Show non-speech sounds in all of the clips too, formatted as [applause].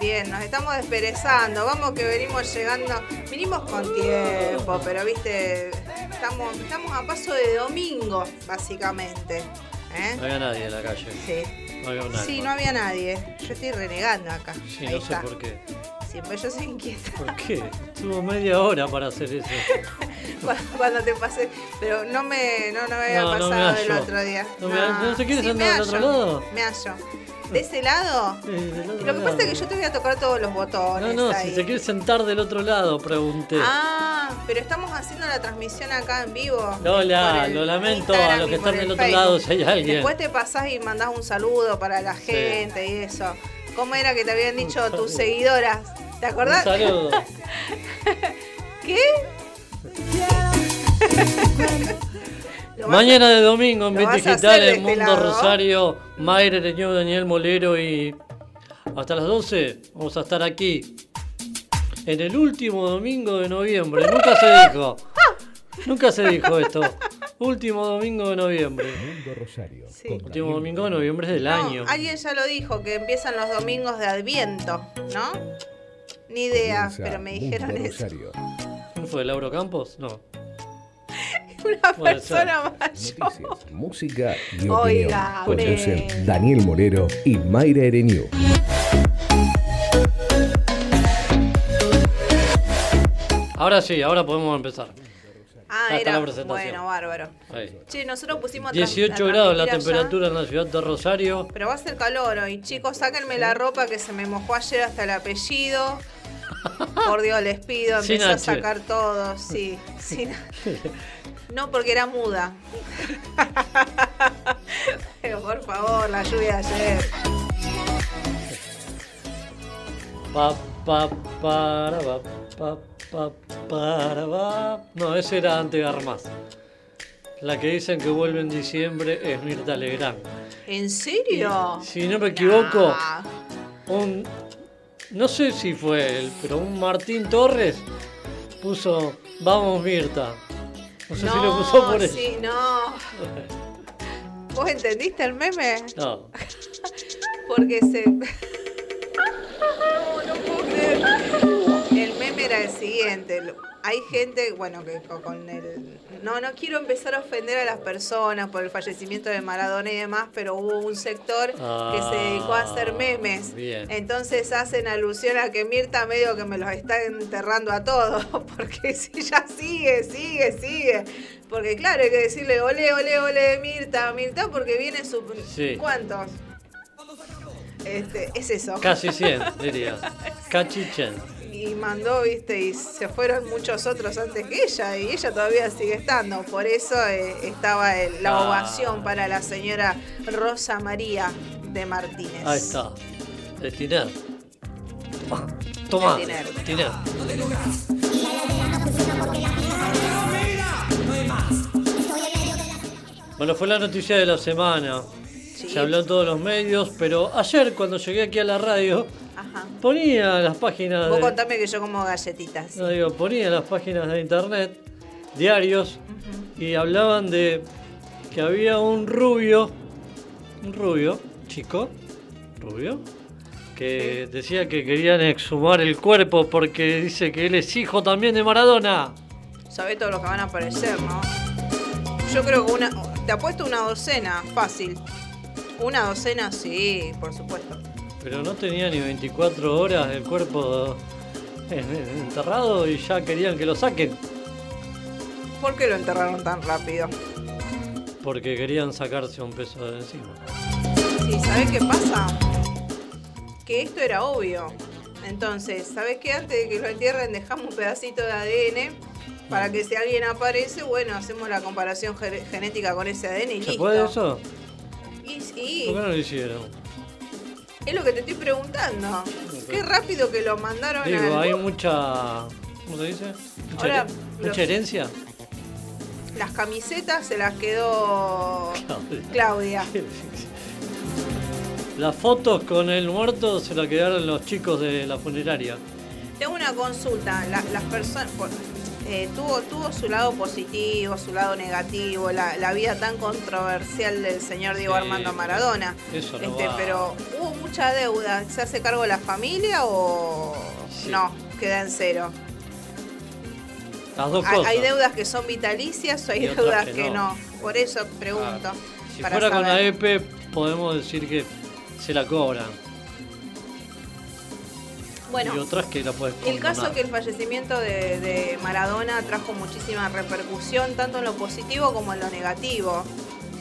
Bien, nos estamos desperezando. Vamos que venimos llegando. Vinimos con tiempo, pero viste, estamos, estamos a paso de domingo, básicamente. ¿eh? No había nadie en la calle. Sí. No había un alma. Sí, no había nadie. Yo estoy renegando acá. Sí, Ahí no sé está. por qué. Pues yo soy inquieta. ¿Por qué? Tuvo media hora para hacer eso. [laughs] Cuando- te pasé, pero no me, no, no me había No, no me pasado el otro día. No me. ¿No se quiere Sí, me del otro lado? Me hallo. ¿De ese lado? Eh, del otro Lo que pasa es que yo te voy a tocar todos los No, botones. no, ahí. si se quiere sentar del otro lado, pregunté. Ah, pero estamos haciendo la transmisión acá en vivo. Lola, el lo lamento Instagram a los que están el del otro lado si hay alguien. Después te pasás y mandás un saludo para la gente y eso. ¿Cómo era que te habían dicho tus seguidoras? ¿Te Un acordás? saludo. [laughs] ¿Qué? [laughs] Mañana de domingo en Bit Digital este Mundo lado. Rosario, Mayra Ereñu, Daniel Molero y hasta las 12 vamos a estar aquí en el último domingo de noviembre. Nunca se dijo. Nunca se dijo esto. Último domingo de noviembre. Mundo Rosario. Sí. Último domingo de noviembre es del No, año. alguien ya lo dijo, que empiezan los domingos de Adviento, ¿no? Ni idea, Comienza pero me Mundo dijeron eso. Rosario. ¿Quién fue? ¿Lauro Campos? No. Una persona mayor. Noticias, música y Oiga. Conducen. Daniel Morero y Mayra Ereñu. Ahora sí, ahora podemos empezar. Ah, era. la presentación. Bueno, bárbaro. Ahí. Che, nosotros pusimos a trans- 18 a grados la allá, temperatura en la ciudad de Rosario. Pero va a ser calor hoy. Chicos, sáquenme la ropa que se me mojó ayer hasta el apellido. [laughs] Por Dios, les pido, empecé a sacar todo. Sí, [laughs] sin- No, porque era muda. [laughs] Pero por favor, la lluvia de ayer. Pa, pa, para, pa, pa, pa, para, pa. No, ese era ante Garmaz. La que dicen que vuelve en diciembre es Mirta Legrand. ¿En serio? Si no me equivoco, Nah. un. No sé si fue él, pero un Martín Torres puso Vamos Mirta. No sé si lo puso por eso. sí, no. ¿Vos entendiste el meme? No. [laughs] Porque se. [laughs] no puedo creer. El meme era el siguiente. Hay gente, bueno, que co- con el. No, no quiero empezar a ofender a las personas por el fallecimiento de Maradona y demás, pero hubo un sector que se dedicó a hacer Ah, memes. bien. Entonces hacen alusión a que Mirta medio que me los está enterrando a todos, [laughs] porque si ya sigue, sigue, sigue. Porque claro, hay que decirle ole, ole, ole, Mirta, Mirta, porque viene su... Sí. ¿Cuántos? Este, es eso. Casi 100, diría. Cachi 100. Y mandó, viste, y se fueron muchos otros antes que ella, y ella todavía sigue estando. Por eso eh, estaba el- la Ah. ovación para la señora Rosa María de Martínez. Ahí está. Destinar. Toma. Destinar. Destinar. Bueno, fue la noticia de la semana. Sí. Se habló en todos los medios, pero ayer cuando llegué aquí a la radio, Ajá. ponía las páginas Vos de, contame que yo como galletitas. no, digo, ponía las páginas de internet, diarios, y hablaban de que había un rubio, un rubio, chico, rubio, que decía que querían exhumar el cuerpo porque dice que él es hijo también de Maradona. Sabés todo lo que van a aparecer, ¿no? Yo creo que una. Te apuesto una docena, fácil. Una docena, sí, por supuesto. Pero no tenía ni 24 horas el cuerpo enterrado y ya querían que lo saquen. ¿Por qué lo enterraron tan rápido? Porque querían sacarse un peso de encima. Sí, ¿sabés qué pasa? Que esto era obvio. Entonces, ¿sabés qué? Antes de que lo entierren, dejamos un pedacito de ADN para que si alguien aparece, bueno, hacemos la comparación ge- genética con ese ADN y ¿Se listo. puede eso? Y sí, ¿Por qué no lo hicieron? es lo que te estoy preguntando. Qué rápido que lo mandaron Digo, al- hay mucha. ¿Cómo se dice? Mucha, Ahora, los- mucha herencia. Las camisetas se las quedó Claudia. [laughs] Las fotos con el muerto se la quedaron los chicos de la funeraria. Tengo una consulta. La- las personas. por- eh, tuvo, tuvo su lado positivo, su lado negativo, la, la vida tan controversial del señor Diego Sí, Armando Maradona. eso no Este, va. pero hubo mucha deuda. ¿Se hace cargo la familia o Sí. no? Queda en cero. Las dos Hay, cosas. hay deudas que son vitalicias o hay deudas que que no. no. Por eso pregunto. Claro. Si fuera con la. EPE, podemos decir que se la cobran. Bueno, y otras que la puedes El caso que el fallecimiento de, de Maradona trajo muchísima repercusión, tanto en lo positivo como en lo negativo.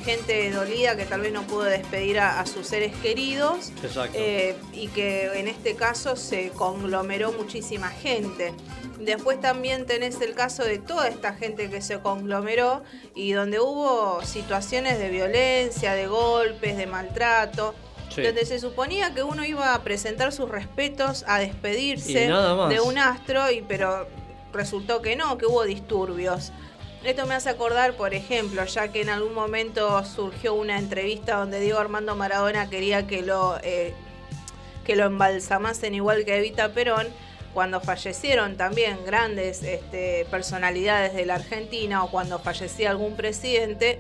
Gente dolida que tal vez no pudo despedir a, a sus seres queridos Exacto. eh, y que en este caso se conglomeró muchísima gente. Después también tenés el caso de toda esta gente que se conglomeró y donde hubo situaciones de violencia, de golpes, de maltrato Sí. donde se suponía que uno iba a presentar sus respetos, a despedirse de un astro, y, pero resultó que no, que hubo disturbios. Esto me hace acordar, por ejemplo, ya que en algún momento surgió una entrevista donde Diego Armando Maradona quería que lo, eh, que lo embalsamasen igual que Evita Perón, cuando fallecieron también grandes este, personalidades de la Argentina o cuando fallecía algún presidente,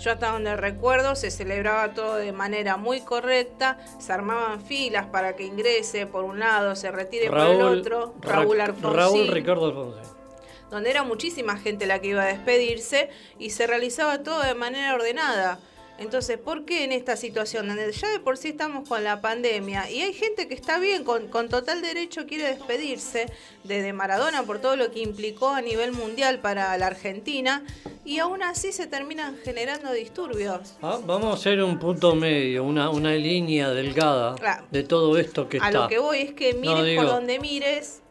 yo hasta donde recuerdo se celebraba todo de manera muy correcta, se armaban filas para que ingrese por un lado, se retire por el otro, Raúl Ra- Alfonsín, Raúl Ricardo Alfonsín. donde era muchísima gente la que iba a despedirse y se realizaba todo de manera ordenada. Entonces, ¿por qué en esta situación donde ya de por sí estamos con la pandemia y hay gente que está bien, con, con total derecho quiere despedirse de, de Maradona por todo lo que implicó a nivel mundial para la Argentina y aún así se terminan generando disturbios? Ah, vamos a hacer un punto medio, una, una línea delgada Claro. de todo esto que A está. lo que voy es que mires digo- por donde mires.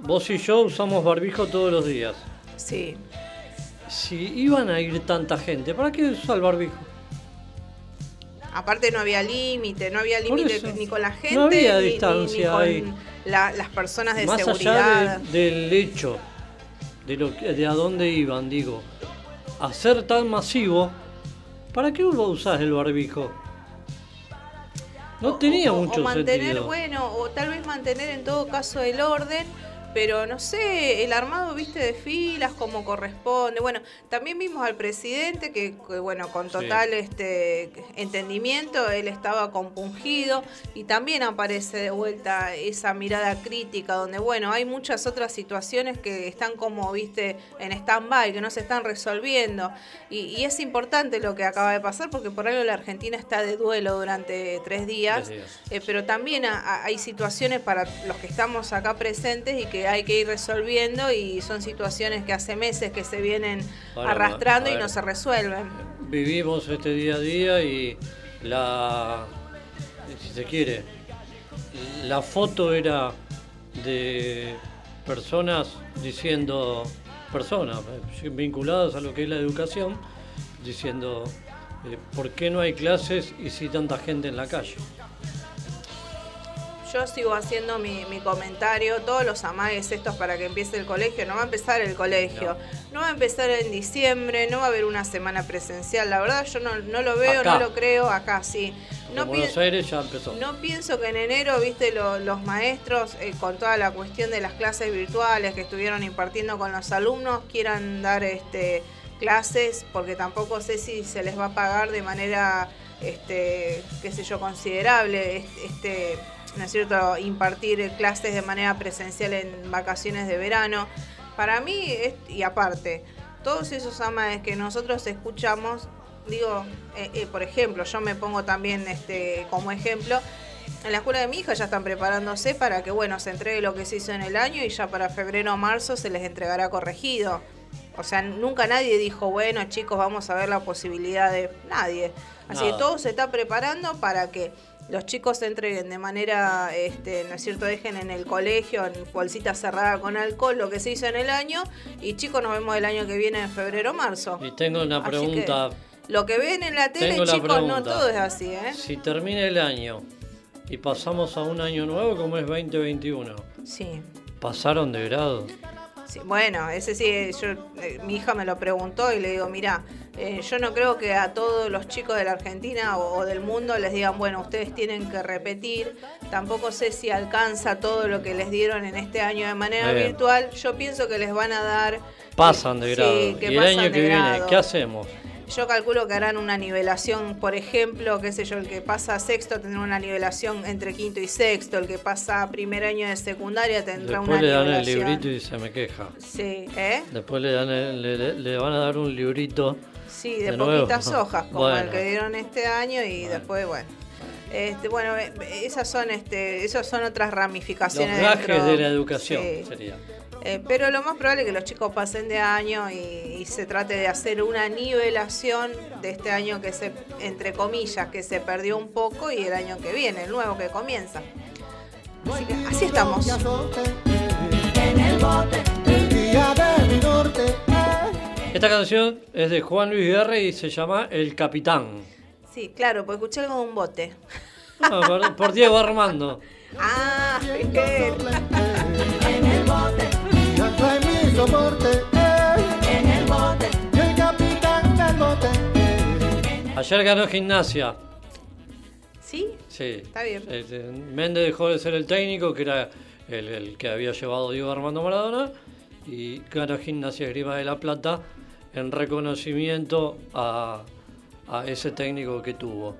Vos y yo usamos barbijo todos los días. Sí, Si iban a ir tanta gente, ¿para qué usar el barbijo? aparte no había límite, no había límite ni con la gente, No había ni- distancia ni, con la- las personas de Más seguridad. allá de- del hecho, de, lo, que- de a dónde iban, digo, a ser tan masivo, ¿para qué vos usás el barbijo? No tenía o- mucho o mantener, sentido. bueno, o tal vez mantener en todo caso el orden, pero no sé, el armado, viste, de filas como corresponde. Bueno, también vimos al presidente que, que, bueno, con Sí. total este entendimiento, él estaba compungido y también aparece de vuelta esa mirada crítica donde, bueno, hay muchas otras situaciones que están como, viste, en stand-by, que no se están resolviendo. Y, y es importante lo que acaba de pasar porque por algo la Argentina está de duelo durante tres días. Tres días. Eh, pero también a- a- hay situaciones para los que estamos acá presentes y que hay que ir resolviendo y son situaciones que hace meses que se vienen Ahora, arrastrando y no se resuelven. Vivimos este día a día y la, si se quiere, la foto era de personas diciendo, personas eh, vinculadas a lo que es la educación, diciendo, eh, ¿por qué no hay clases y si tanta gente en la calle? Yo sigo haciendo mi, mi comentario, todos los amagues estos para que empiece el colegio, no va a empezar el colegio, no, va a empezar en diciembre, no va a haber una semana presencial, la verdad yo no, no lo veo, Acá. no lo creo, acá sí. No en pi- Buenos Aires ya empezó. No pienso que en enero, viste, lo- los maestros, eh, con toda la cuestión de las clases virtuales que estuvieron impartiendo con los alumnos, quieran dar este, clases, porque tampoco sé si se les va a pagar de manera, este, qué sé yo, considerable, es- este, ¿no es cierto?, impartir clases de manera presencial en vacaciones de verano. Para mí, es- y aparte, todos esos amaes que nosotros escuchamos, digo, eh, eh, por ejemplo, yo me pongo también este como ejemplo, en la escuela de mi hija ya están preparándose para que, bueno, se entregue lo que se hizo en el año y ya para febrero o marzo se les entregará corregido. O sea, nunca nadie dijo, bueno, chicos, vamos a ver la posibilidad de nadie. Así Nada. que todo se está preparando para que los chicos se entreguen de manera, este, ¿no es cierto?, dejen en el colegio, en bolsita cerrada con alcohol, lo que se hizo en el año, y chicos, nos vemos el año que viene en febrero o marzo. Y tengo una Así pregunta, que lo que ven en la tele, Tengo la chicos, no todo es así, ¿eh? si termina el año y pasamos a un año nuevo como es 2021, Sí. ¿pasaron de grado? Sí, bueno, ese sí, yo, eh, mi hija me lo preguntó y le digo, mira, eh, yo no creo que a todos los chicos de la Argentina o, o del mundo les digan, bueno, ustedes tienen que repetir. Tampoco sé si alcanza todo lo que les dieron en este año de manera Bien. virtual. Yo pienso que les van a dar... Pasan de Sí, grado. que y el año que viene, grado. ¿qué hacemos? Yo calculo que harán una nivelación, por ejemplo, qué sé yo, el que pasa a sexto tendrá una nivelación entre quinto y sexto, el que pasa a primer año de secundaria tendrá Después una le dan el nivelación. librito y se me queja. Sí, ¿eh? Después le, dan el- le, van a dar un librito. Sí, de, De nuevo. poquitas [laughs] hojas, como el que dieron este año y después, bueno. Este, bueno, eh, esas son, este, esas son otras Los ramificaciones. gajes dentro- de la educación Sí. sería. Eh, pero lo más probable es que los chicos pasen de año y, y se trate de hacer una nivelación de este año que se, entre comillas, que se perdió un poco y el año que viene, el nuevo que comienza. Así que así estamos. Esta canción es de Juan Luis Guerra y se llama El Capitán. Sí, claro, pues escuché algo de un bote. Ah, por, por Diego Armando. [laughs] Ah, [laughs] bien. Ayer ganó gimnasia. ¿Sí? Sí. Está bien. Este, Méndez dejó de ser el técnico, que era el, el que había llevado Diego Armando Maradona, y ganó Gimnasia Grima de la Plata en reconocimiento a, a ese técnico que tuvo.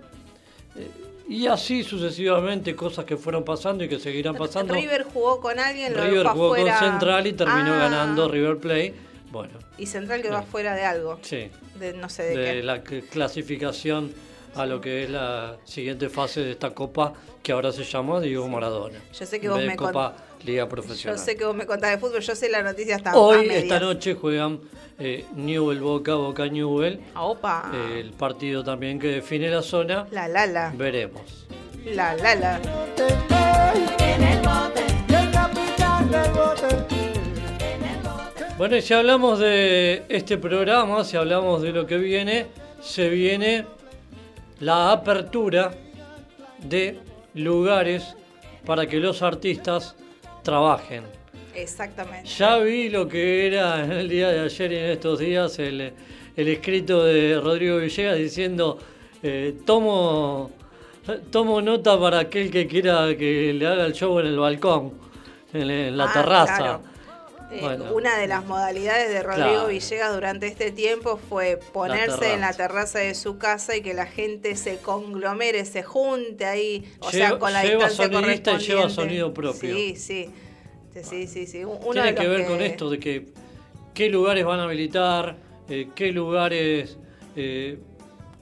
Eh, y así sucesivamente, cosas que fueron pasando y que seguirán pasando. River jugó con alguien, lo River jugó afuera. con Central y terminó Ah, ganando River Plate. Bueno, Y Central quedó Sí. afuera de algo. sí, De no sé de, de qué. la cl- clasificación a lo que es la siguiente fase de esta copa que ahora se llama Diego Maradona. Yo sé que vos me Copa Liga Yo Profesional. sé que vos me contás de fútbol, yo sé la noticia hasta Hoy, esta noche, juegan eh, Newell Boca, Boca Newell. Ah, Opa. eh, el partido también que define la zona. La la la. Veremos. La la la. Bueno, y si hablamos de este programa, si hablamos de lo que viene, se viene la apertura de lugares para que los artistas trabajen. Exactamente. Ya vi lo que era en el día de ayer y en estos días el, el escrito de Rodrigo Villegas diciendo eh, tomo, tomo nota para aquel que quiera que le haga el show en el balcón, en, en la Ah, terraza. claro. Eh, Bueno. Una de las modalidades de Rodrigo Claro. Villegas durante este tiempo fue ponerse en la terraza. de su casa y que la gente se conglomere, se junte ahí, o sea, con la lleva distancia sonidista y lleva correspondiente. sonido propio. Sí, sí. Sí, sí, sí. Uno Tiene de que ver con esto de que qué lugares van a habilitar, eh, qué lugares, eh,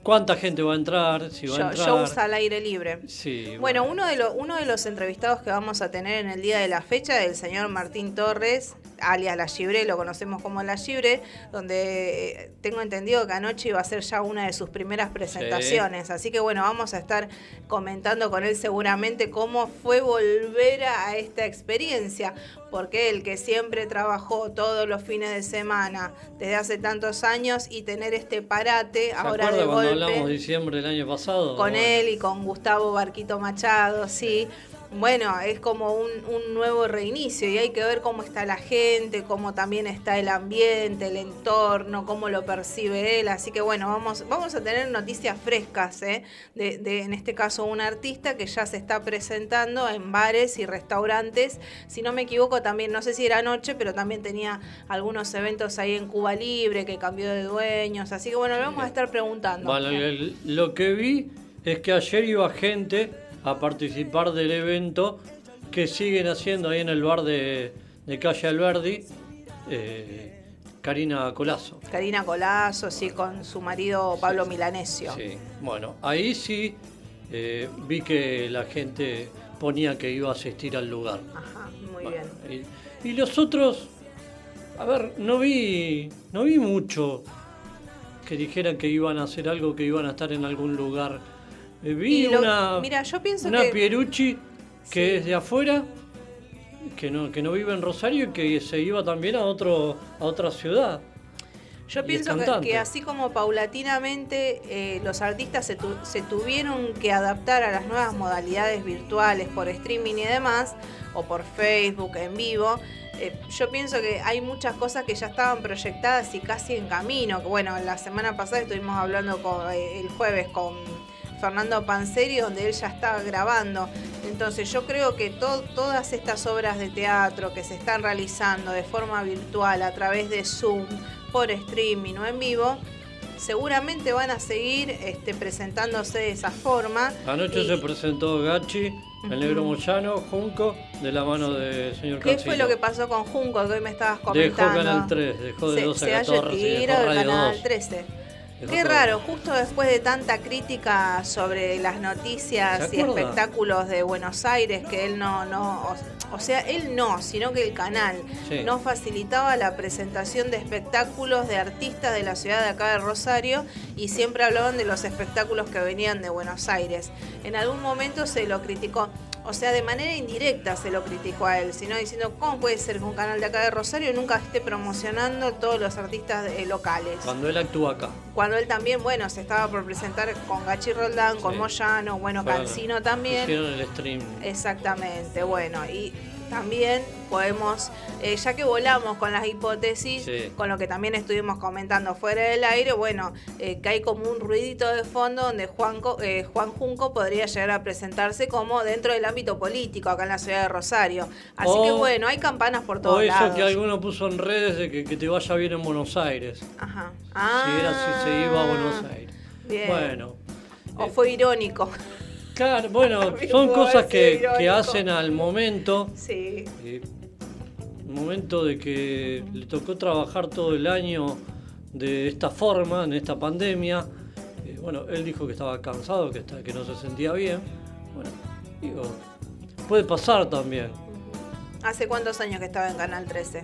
cuánta gente va a entrar, si va a Show- entrar. shows al aire libre. Sí, Bueno, uno de, los uno de los entrevistados que vamos a tener en el día de la fecha es el señor Martín Torres, alias La Gibre, lo conocemos como La Gibre, donde eh, tengo entendido que anoche iba a ser ya una de sus primeras presentaciones. Así que bueno, vamos a estar comentando con él seguramente cómo fue volver a esta experiencia, porque él que siempre trabajó todos los fines de semana desde hace tantos años y tener este parate ¿Se ahora de cuando golpe hablamos de diciembre del año pasado? con él y con Gustavo Barquito Machado, sí. Bueno, es como un, un nuevo reinicio y hay que ver cómo está la gente, cómo también está el ambiente, el entorno, cómo lo percibe él. Así que bueno, vamos, vamos a tener noticias frescas, ¿eh? de, de, en este caso un artista que ya se está presentando en bares y restaurantes. Si no me equivoco, también, no sé si era anoche, pero también tenía algunos eventos ahí en Cuba Libre que cambió de dueños. Así que bueno, le vamos a estar preguntando. Bueno, lo que vi es que ayer iba gente a participar del evento que siguen haciendo ahí en el bar de, de Calle Alberdi, eh, Karina Colazo. Karina Colazo, sí, con su marido Pablo Milanesio. Sí, bueno, ahí sí eh, vi que la gente ponía que iba a asistir al lugar. Ajá, muy Bueno, bien. y, y los otros, a ver, no vi, no vi mucho que dijeran que iban a hacer algo, que iban a estar en algún lugar. Eh, vi lo- una, mira, yo pienso una que- Pierucci que Sí. es de afuera, que no, que no vive en Rosario y que se iba también a otro, a otra ciudad. Yo pienso que, así como paulatinamente eh, los artistas se, tu- se tuvieron que adaptar a las nuevas modalidades virtuales por streaming y demás, o por Facebook en vivo, eh, yo pienso que hay muchas cosas que ya estaban proyectadas y casi en camino. Bueno, la semana pasada estuvimos hablando con, eh, el jueves con Fernando Panseri, donde él ya estaba grabando. Entonces yo creo que to- todas estas obras de teatro que se están realizando de forma virtual, a través de Zoom, por streaming o en vivo, seguramente van a seguir este, presentándose de esa forma. Anoche Y- se presentó Gachi, el negro Moyano, Junco, de la mano del señor ¿Qué Cancino. fue lo que pasó con Junco que hoy me estabas Dejó comentando? Canal 3, dejó de se, 12 se a haya 14 y dejó tirado el Radio Canal 2. 13. Qué raro, justo después de tanta crítica sobre las noticias ¿Se y espectáculos de Buenos Aires, que él no, no, o, o sea, él no, sino que el canal Sí. no facilitaba la presentación de espectáculos de artistas de la ciudad de acá de Rosario y siempre hablaban de los espectáculos que venían de Buenos Aires. En algún momento se lo criticó. O sea, de manera indirecta se lo criticó a él, sino diciendo, ¿cómo puede ser que un canal de acá de Rosario nunca esté promocionando todos los artistas eh, locales? Cuando él actúa acá. Cuando él también, bueno, se estaba por presentar con Gachi Roldán, con. Moyano, bueno, Bueno, Cancino también. Hicieron el stream. Exactamente, bueno, y también podemos, eh, ya que volamos con las hipótesis, Sí. con lo que también estuvimos comentando fuera del aire, bueno, eh, que hay como un ruidito de fondo donde Juanco, eh, Juan Junco podría llegar a presentarse como dentro del ámbito político acá en la ciudad de Rosario. Así O- que bueno, hay campanas por O todos eso lados. que alguno puso en redes de que, que te vaya bien en Buenos Aires. Ajá. Si era si se iba a Buenos Ah, Aires. Bien. Bueno. O eh, fue irónico. Claro, bueno, [laughs] son cosas que, hacen al momento. Sí. eh, momento de que le tocó trabajar todo el año de esta forma, en esta pandemia. Eh, bueno, él dijo que estaba cansado, que, está- que no se sentía bien. Bueno, digo, puede pasar también. ¿Hace cuántos años que estaba en Canal 13?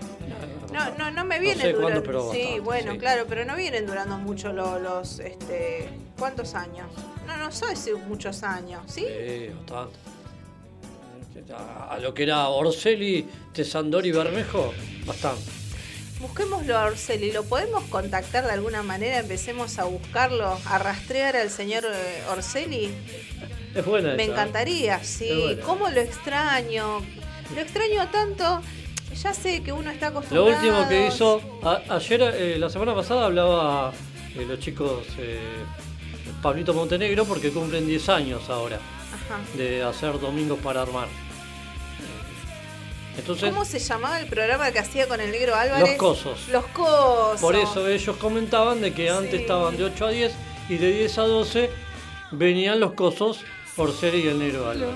No, no, no me No vienen cuándo, durando. pero sí, bastante, bueno, sí. claro, pero no vienen durando mucho lo- los, este, ¿cuántos años? No, sé si muchos años, ¿sí? Sí, bastante. A, lo que era Orselli, Tesandori Bermejo, bastante. Busquémoslo a Orselli, ¿lo podemos contactar de alguna manera? Empecemos a buscarlo, a rastrear al señor eh, Orselli. Es buena Me esa, ¿eh? encantaría, sí. ¿Cómo lo extraño? Lo extraño tanto. Ya sé que uno está Lo acostumbrado. último que hizo, a- ayer, eh, la semana pasada hablaba eh, los chicos Pablito Montenegro porque cumplen 10 años ahora Ajá. de hacer Domingos para Armar. Entonces, ¿Cómo se llamaba el programa que hacía con el negro Álvarez? Los Cosos. Los Cosos. por eso ellos comentaban de que antes Sí. estaban de 8 a 10 y de 10 a 12 venían los cosos por ser y el negro Álvarez.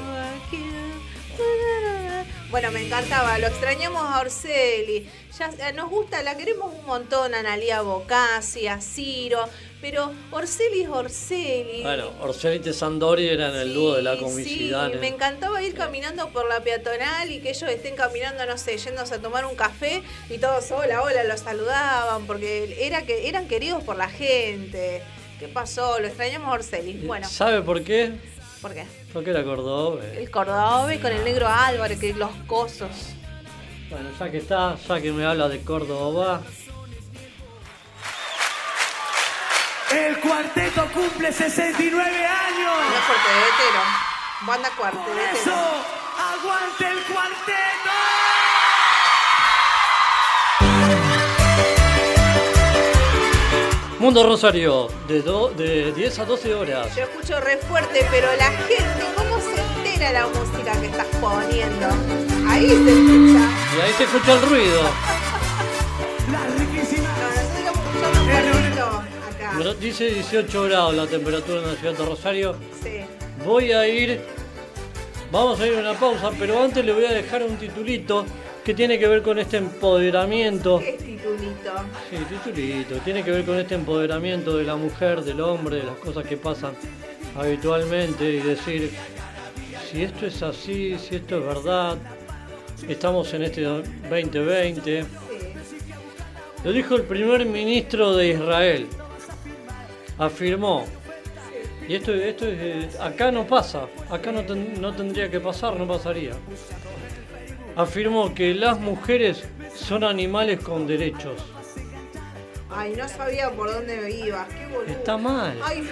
Bueno, me encantaba, lo extrañamos a Orselli. Ya eh, nos gusta, la queremos un montón, Analia Bocasi, a Ciro, pero Orselli es Orselli. Bueno, Orselli y Tesandori eran el dúo de la comicidad. Sí, ¿eh? me encantaba ir caminando por la peatonal y que ellos estén caminando, no sé, yéndose a tomar un café y todos, hola, hola, los saludaban, porque era que eran queridos por la gente. ¿Qué pasó? Lo extrañamos a Orselli. Bueno, ¿Sabe por qué? ¿Por qué? Porque era cordobés. El Cordobés con el negro Álvarez, que los cosos. Bueno, ya que está, ya que me habla de Córdoba, El cuarteto cumple 69 No años. es cuartetero. Banda cuartetero. Eso, aguante el cuarteto. Mundo Rosario, de, do- de 10 a 12 horas. Yo escucho re fuerte, pero la gente, ¿cómo se entera la música que estás poniendo? Ahí se escucha. Y ahí se escucha el ruido. La riquísima. No, nosotros estamos escuchando un poquito acá. Bueno, Dice 18 grados la temperatura en la ciudad de Rosario. Sí. Voy a ir, vamos a ir a una pausa, pero antes le voy a dejar un titulito que tiene que ver con este empoderamiento. ¿Qué es titulito? Sí, titulito. Tiene que ver con este empoderamiento de la mujer, del hombre, de las cosas que pasan habitualmente y decir, si esto es así, si esto es verdad, estamos en este 2020. Sí. Lo dijo el primer ministro de Israel. Afirmó. Y esto, esto es, eh, acá no pasa, acá no, ten- no tendría que pasar, no pasaría. Afirmó que las mujeres son animales con derechos. Ay, no sabía por dónde me ibas. Qué boludo. Está mal. Ay,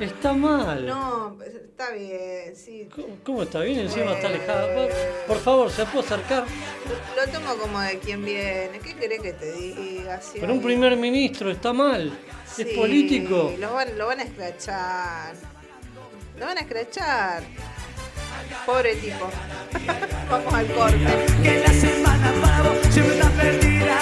Está mal. No, está bien, sí. ¿Cómo, cómo está bien? Encima está alejada. Por, favor, ¿se puede acercar? Lo, lo tomo como de quien viene. ¿Qué querés que te diga? Sí, Pero un primer ministro está mal. Sí, Es político. Lo van, lo van a escrachar. Lo van a escrachar. Pobre tipo. [laughs] Vamos al corte. Que la semana para vos siempre está perdida.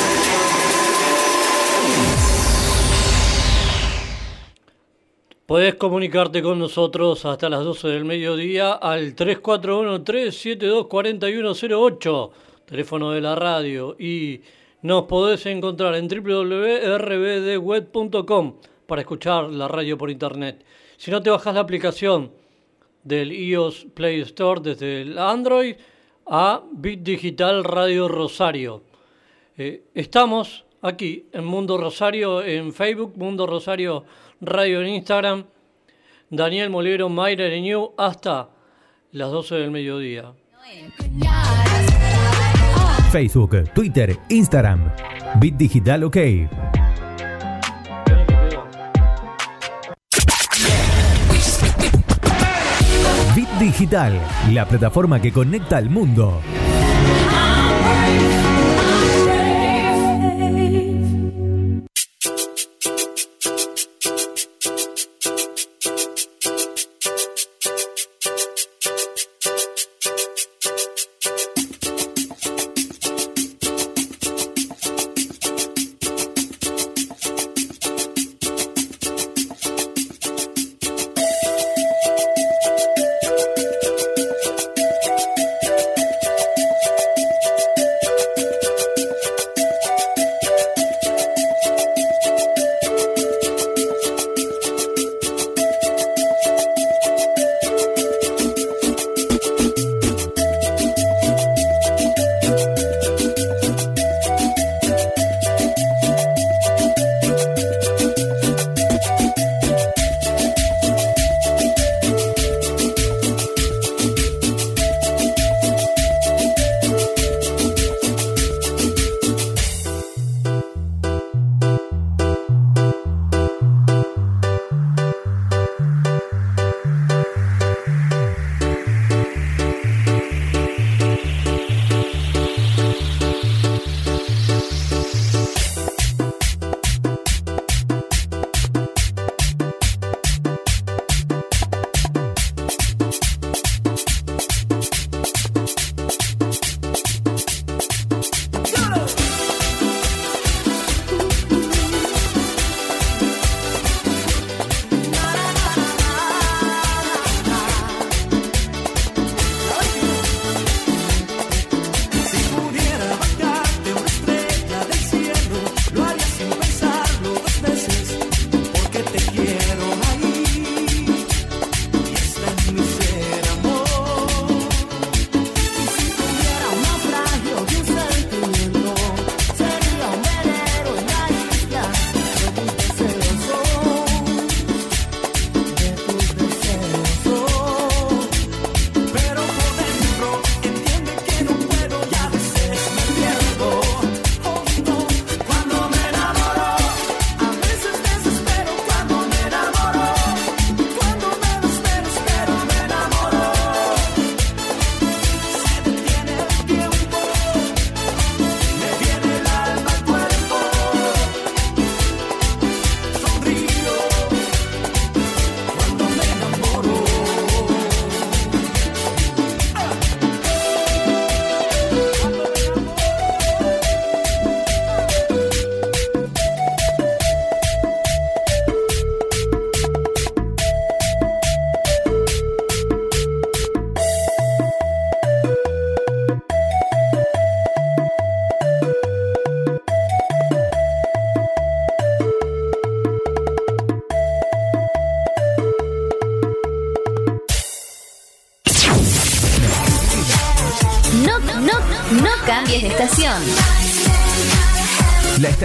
Podés comunicarte con nosotros hasta las 12 del mediodía al 341-372-4108, teléfono de la radio, y nos podés encontrar en www.rbdweb.com para escuchar la radio por internet. Si no te bajas la aplicación del iOS Play Store desde el Android a Bit Digital Radio Rosario. Eh, estamos aquí en Mundo Rosario en Facebook, Mundo Rosario Radio en Instagram, Daniel Molero, Mayra New hasta las 12 del mediodía. Facebook, Twitter, Instagram. Bit Digital OK. Bit Digital, la plataforma que conecta al mundo.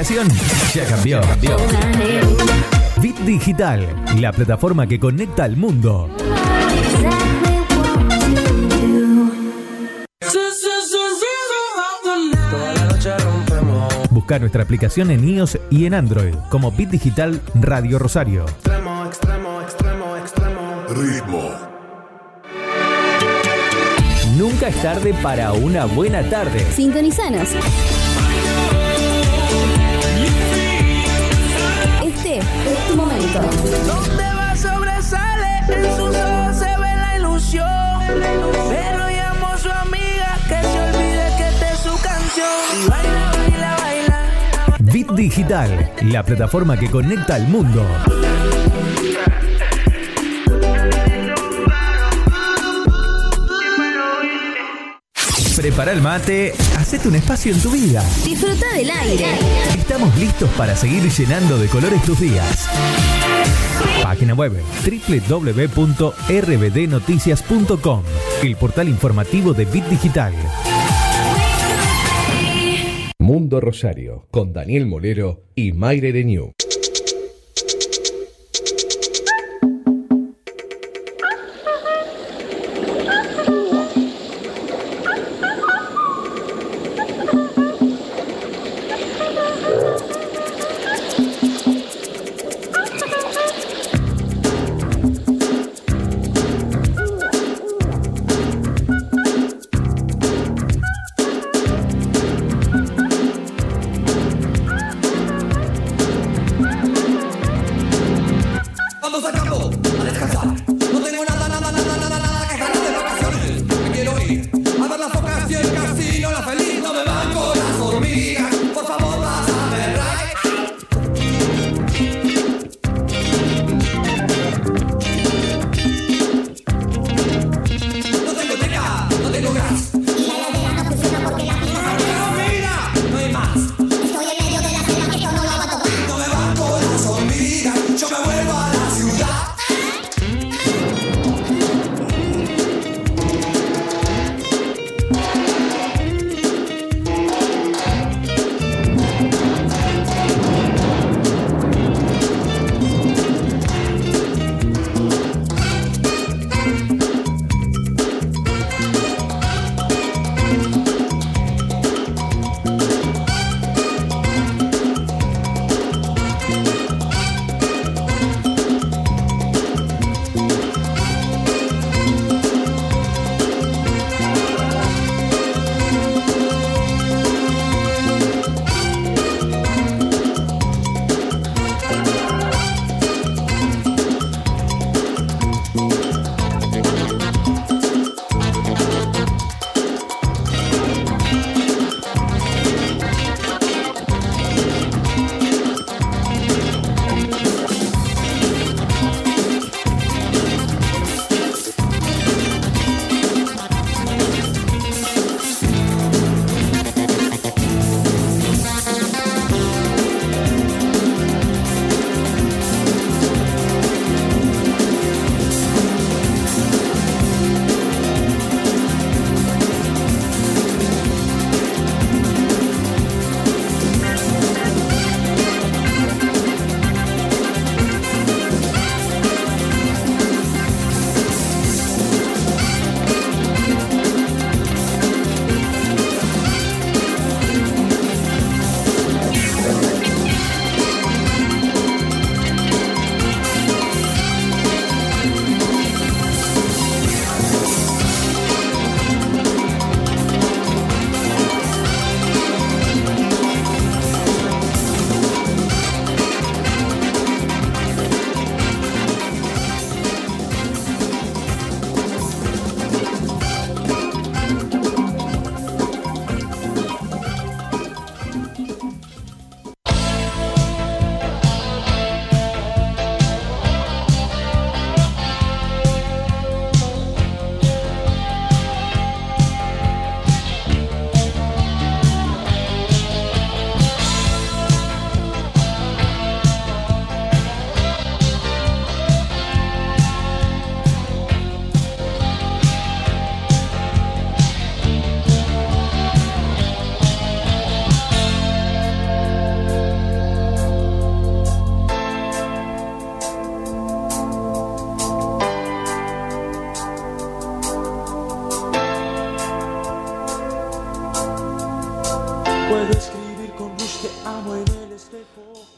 Ya cambió. Bit Digital, la plataforma que conecta al mundo. Busca nuestra aplicación en iOS y en Android como Bit Digital Radio Rosario. Extremo, extremo, extremo, extremo. Ritmo. Nunca es tarde para una buena tarde. Sintonizanos. Momento. Donde va sobresale, en sus ojos se ve la ilusión. Pero llamo a su amiga que se olvide que esta es su canción. Y baila, baila, baila. Bit Digital, la plataforma que conecta al mundo. Prepara el mate, hacete un espacio en tu vida. Disfruta del aire. Estamos listos para seguir llenando de colores tus días. Página web www.rbdnoticias.com, el portal informativo de Bit Digital. Mundo Rosario, con Daniel Molero y Mayre Renew.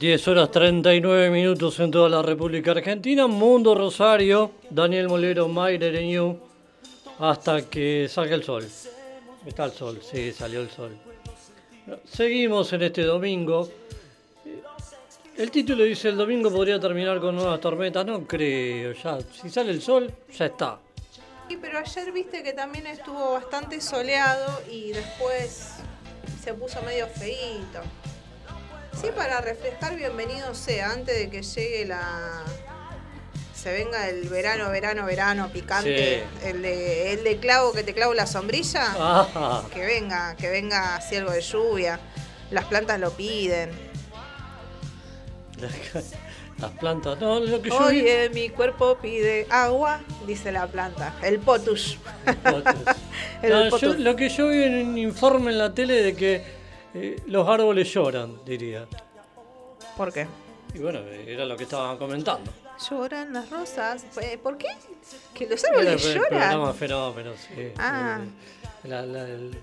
10 horas 39 minutos en toda la República Argentina. Mundo Rosario, Daniel Molero, Mayre Ereñú, hasta que salga el sol. Está el sol, sí, salió el sol. Seguimos en este domingo. El título dice el domingo podría terminar con nuevas tormentas. No creo, ya. Si sale el sol, ya está. Sí, pero ayer viste que también estuvo bastante soleado y después se puso medio feíto. Sí, para refrescar, bienvenido sea, antes de que llegue la. Se venga el verano, verano, verano picante, el, de, el de clavo que te clavo la sombrilla. Ah, Que venga, que venga así algo de lluvia. Las plantas lo piden. [laughs] las plantas. No, lo que yo vi- Oye, mi cuerpo pide agua, dice la planta. El potus. El [laughs] No, potus. lo que yo vi en un informe en la tele de que eh, los árboles lloran, diría. ¿Por qué? Y bueno, era lo que estaban comentando. Lloran las rosas. Eh, ¿Por qué? Que los Era árboles programa lloran. Fenómenos, sí. Ah. Eh, la- la- el-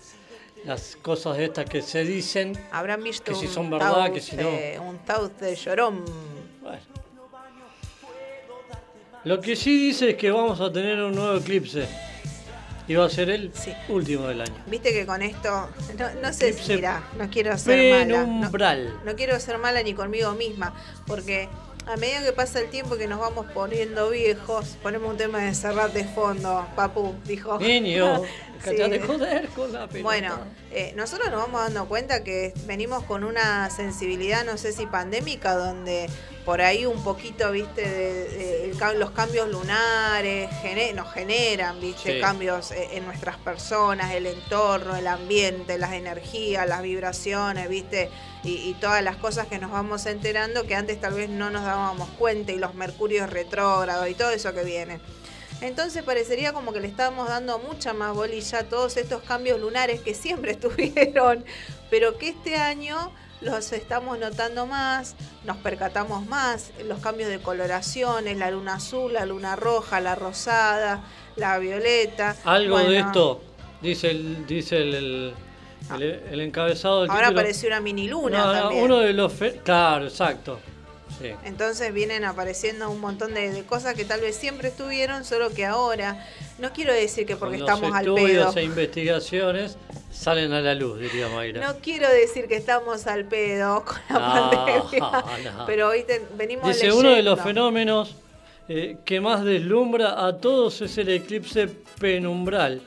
las cosas estas que se dicen. Habrán visto Que si un son verdad, que si no. un tauce llorón. Bueno. Lo que sí dice es que vamos a tener un nuevo eclipse. Va a ser el Sí. último del año. Viste que con esto, no, no sé si, no quiero ser mala. No, Penumbral. no quiero ser mala ni conmigo misma, porque a medida que pasa el tiempo y que nos vamos poniendo viejos, ponemos un tema de cerrar de fondo, papu, dijo. Niño, [laughs] Sí. cállate de joder con la pelota. Bueno, eh, nosotros nos vamos dando cuenta que venimos con una sensibilidad, no sé si pandémica, donde por ahí un poquito, viste, de, de- el los cambios lunares nos generan, viste, Sí. cambios eh, en nuestras personas, el entorno, el ambiente, las energías, las vibraciones, viste, y, y todas las cosas que nos vamos enterando que antes tal vez no nos dábamos cuenta, y los mercurios retrógrados y todo eso que viene. Entonces parecería como que le estábamos dando mucha más bolilla a todos estos cambios lunares que siempre [laughs] estuvieron, pero que este año los estamos notando más, nos percatamos más, los cambios de coloraciones, la luna azul, la luna roja, la rosada, la violeta. Algo de esto, dice el, dice el, el, el- el encabezado del Ahora título. apareció una mini luna No, también. uno de los... Claro, exacto. Sí. Entonces vienen apareciendo un montón de, de cosas que tal vez siempre estuvieron, solo que ahora. No quiero decir que porque Con estamos al pedo. e investigaciones salen a la luz, diría Mayra. No quiero decir que estamos al pedo con la No, pandemia, [laughs] no. pero hoy te- venimos Dice, leyendo. uno de los fenómenos eh, que más deslumbra a todos es el eclipse penumbral,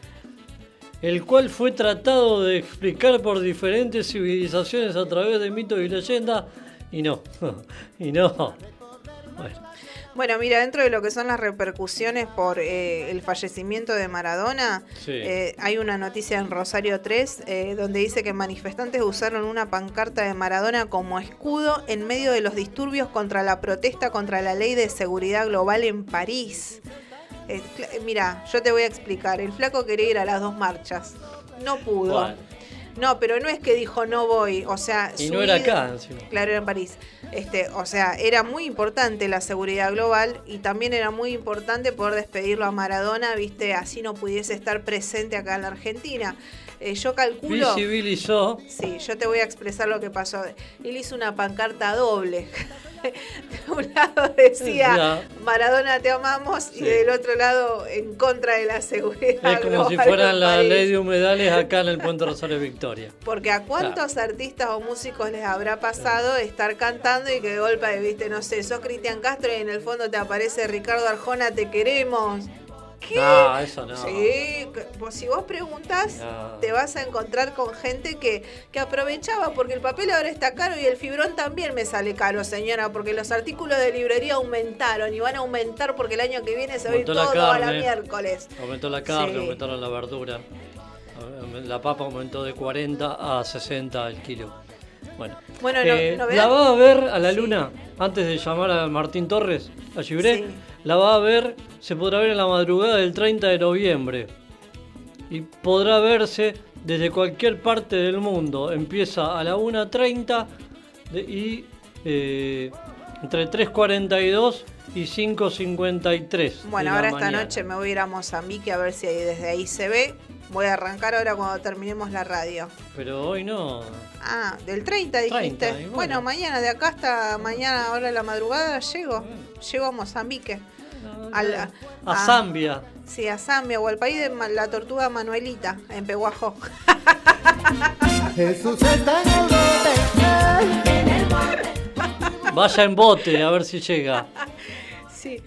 el cual fue tratado de explicar por diferentes civilizaciones a través de mitos y leyendas, y no, [laughs] y no. Bueno, Bueno, mira, dentro de lo que son las repercusiones por eh, el fallecimiento de Maradona, Sí. eh, hay una noticia en Rosario 3 eh, donde dice que manifestantes usaron una pancarta de Maradona como escudo en medio de los disturbios contra la protesta contra la ley de seguridad global en París. Mira, yo te voy a explicar. El flaco quería ir a las dos marchas. No pudo. ¿Cuál? No, pero no es que dijo no voy. O sea, y no era acá encima. Claro, era en París. Este, o sea, era muy importante la seguridad global y también era muy importante poder despedirlo a Maradona, viste, así no pudiese estar presente acá en la Argentina. Eh, yo calculo. Visibilizó, Sí, yo te voy a expresar lo que pasó. Él hizo una pancarta doble. [laughs] De un lado decía. Maradona te amamos y del otro lado en contra de la seguridad es como si [laughs] global fuera en la París. ley de humedales acá en el Puente Rosario Victoria. Porque a cuántos artistas o músicos les habrá pasado estar cantando y que de golpe, viste, no sé, sos Cristian Castro y en el fondo te aparece Ricardo Arjona, te queremos. ¿Qué? No, eso no. Sí, pues si vos preguntas, No. te vas a encontrar con gente que, que aprovechaba, porque el papel ahora está caro y el fibrón también me sale caro, señora, porque los artículos de librería aumentaron y van a aumentar porque el año que viene se va a ir todo a la carne. miércoles. Aumentó la carne, Sí. aumentaron la verdura. La papa aumentó de 40 a 60 el kilo. Bueno, Bueno, no- Eh, novedad- la va a ver a la Sí. luna antes de llamar a Martín Torres, a Gibré. Sí. La va a ver, se podrá ver en la madrugada del 30 de noviembre. Y podrá verse desde cualquier parte del mundo. Empieza a la 1.30 de- y eh, entre 3.42 y 5.53. Bueno, ahora esta mañana. noche me voy a ir a Mozambique a ver si desde ahí se ve. Voy a arrancar ahora cuando terminemos la radio. Pero hoy no. Ah, del 30 dijiste. 30, y bueno. bueno. mañana, de acá hasta mañana, ahora la madrugada, llego. Llego a Mozambique. A, la- A a- Zambia. Sí, a Zambia o al país de la tortuga Manuelita, en Pehuajó. Jesús está en el bote. Vaya en bote, a ver si llega. Sí.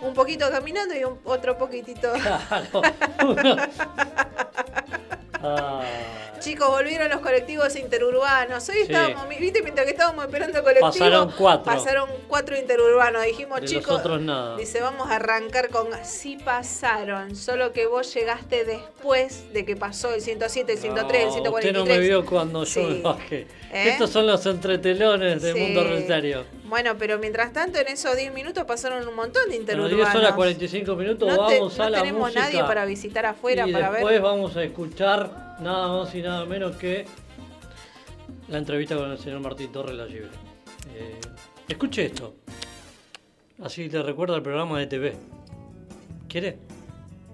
Un poquito caminando y un- otro poquitito. Claro. [laughs] Ah, Chicos, volvieron los colectivos interurbanos. Hoy Sí. estábamos, viste, mientras que estábamos esperando el colectivo. Pasaron cuatro. Pasaron cuatro interurbanos. Dijimos, De chicos. otros nada. Dice, vamos a arrancar con. Sí pasaron, solo que vos llegaste después de que pasó el 107, el 103, el no, 143. Usted no me vio cuando yo Sí. me bajé. ¿Eh? Estos son los entretelones del Sí. mundo recetario. Bueno, pero mientras tanto, en esos 10 minutos pasaron un montón de interurbanos. 10 horas 45 minutos no te- vamos no a la tenemos música. nadie para visitar afuera y para después ver. vamos a escuchar nada más y nada menos que la entrevista con el señor Martín Torres La Libre. Eh, escuche esto. Así le recuerda el programa de TV. ¿Quiere?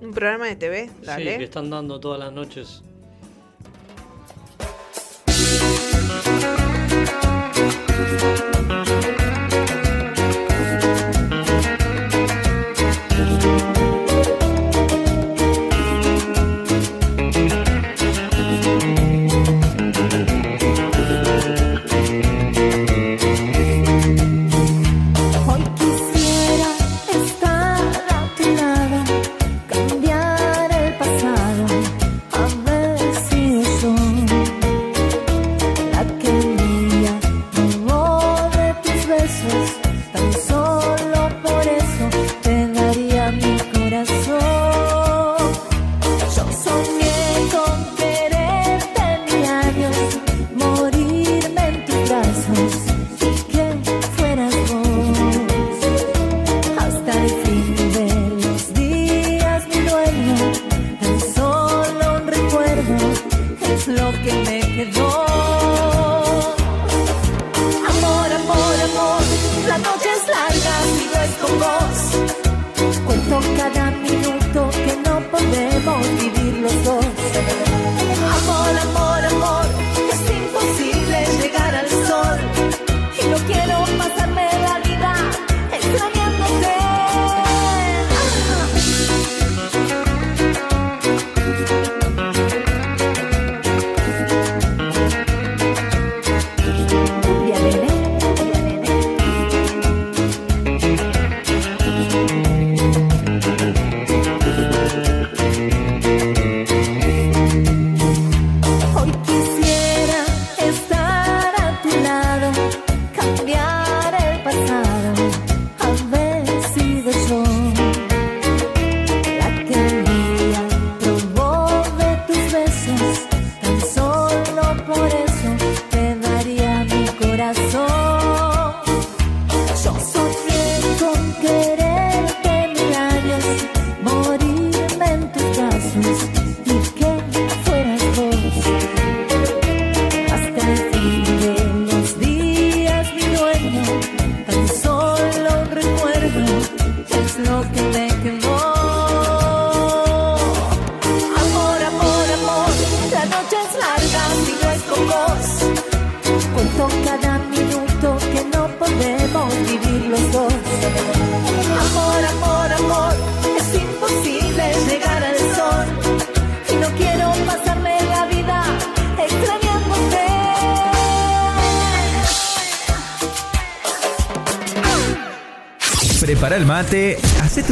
Un programa de TV, dale. Sí, que están dando todas las noches.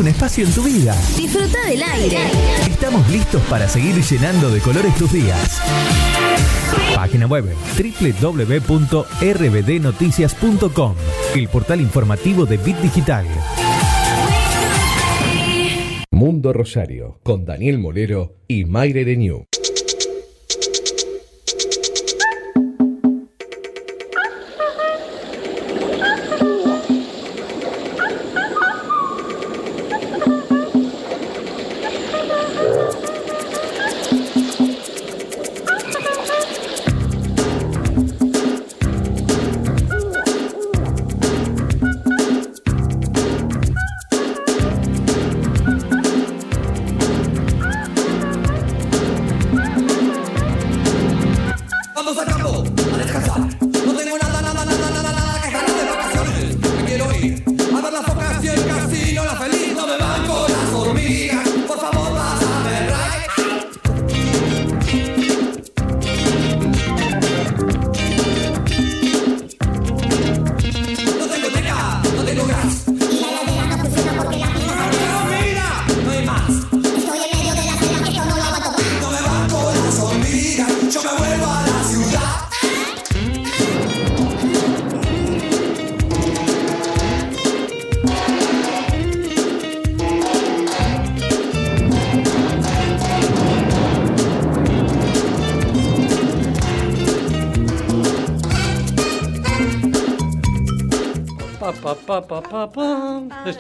Un espacio en tu vida. Disfruta del aire. Estamos listos para seguir llenando de colores tus días. Página web www.rbdnoticias.com, el portal informativo de Bit Digital. Mundo Rosario, con Daniel Molero y Mayre Renew.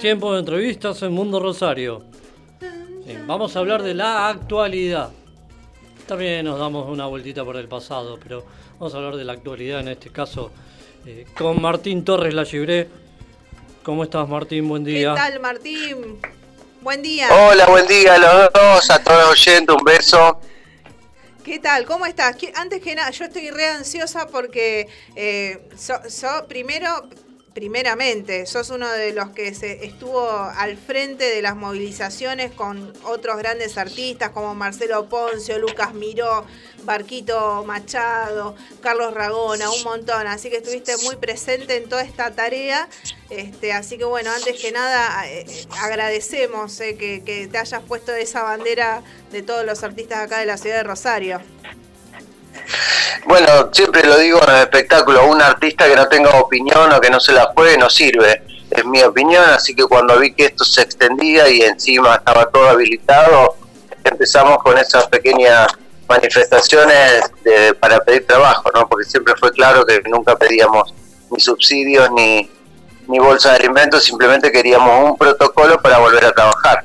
Tiempo de entrevistas en Mundo Rosario. Vamos a hablar de la actualidad. También nos damos una vueltita por el pasado, pero vamos a hablar de la actualidad en este caso eh, con Martín Torres La Gibré. ¿Cómo estás, Martín? Buen ¿Qué día. tal, Martín? Buen día. Hola, buen día a los dos, a todos los oyentes, un beso. ¿Qué tal? ¿Cómo estás? ¿Qué- Antes que nada, yo estoy re ansiosa porque eh, so- so- primero, primeramente, sos uno de los que se estuvo al frente de las movilizaciones con otros grandes artistas como Marcelo Poncio, Lucas Miró, Barquito Machado, Carlos Ragona, un montón. Así que estuviste muy presente en toda esta tarea. Este, así que bueno, antes que nada, eh, eh, agradecemos eh, que, que te hayas puesto esa bandera de todos los artistas acá de la ciudad de Rosario. Bueno, siempre lo digo en el espectáculo, un artista que no tenga opinión o que no se la juegue no sirve. Es mi opinión, así que cuando vi que esto se extendía y encima estaba todo habilitado, empezamos con esas pequeñas manifestaciones de- para pedir trabajo, ¿no? Porque siempre fue claro que nunca pedíamos ni subsidios ni, ni bolsa de alimentos, simplemente queríamos un protocolo para volver a trabajar.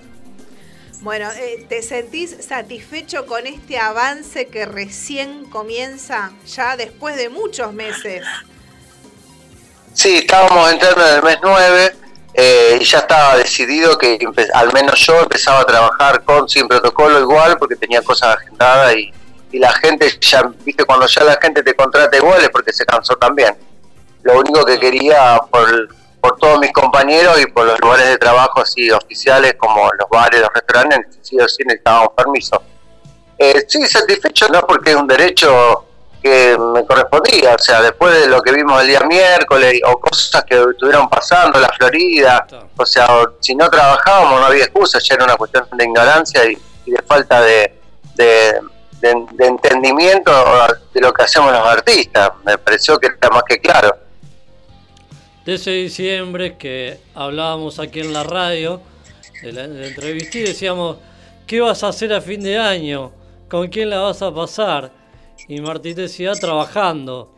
Bueno, eh, ¿te sentís satisfecho con este avance que recién comienza, ya después de muchos meses? Sí, estábamos entrando en el mes 9 eh, y ya estaba decidido que al menos yo empezaba a trabajar con sin protocolo igual porque tenía cosas agendadas y, y la gente ya, viste, cuando ya la gente te contrata igual es porque se cansó también. Lo único que quería por, por todos mis compañeros y por los lugares de trabajo así oficiales como los bares, los restaurantes, sí o sí necesitábamos permiso. Eh, sí, satisfecho no porque es un derecho que me correspondía, o sea, después de lo que vimos el día miércoles o cosas que estuvieron pasando la Florida, o sea, si no trabajábamos no había excusa, ya era una cuestión de ignorancia y, y de falta de, de, de- de entendimiento de lo que hacemos los artistas, me pareció que era más que claro. De ese diciembre que hablábamos aquí en la radio, de la, de la entrevista y decíamos, ¿qué vas a hacer a fin de año? ¿Con quién la vas a pasar? Y Martín decía, trabajando.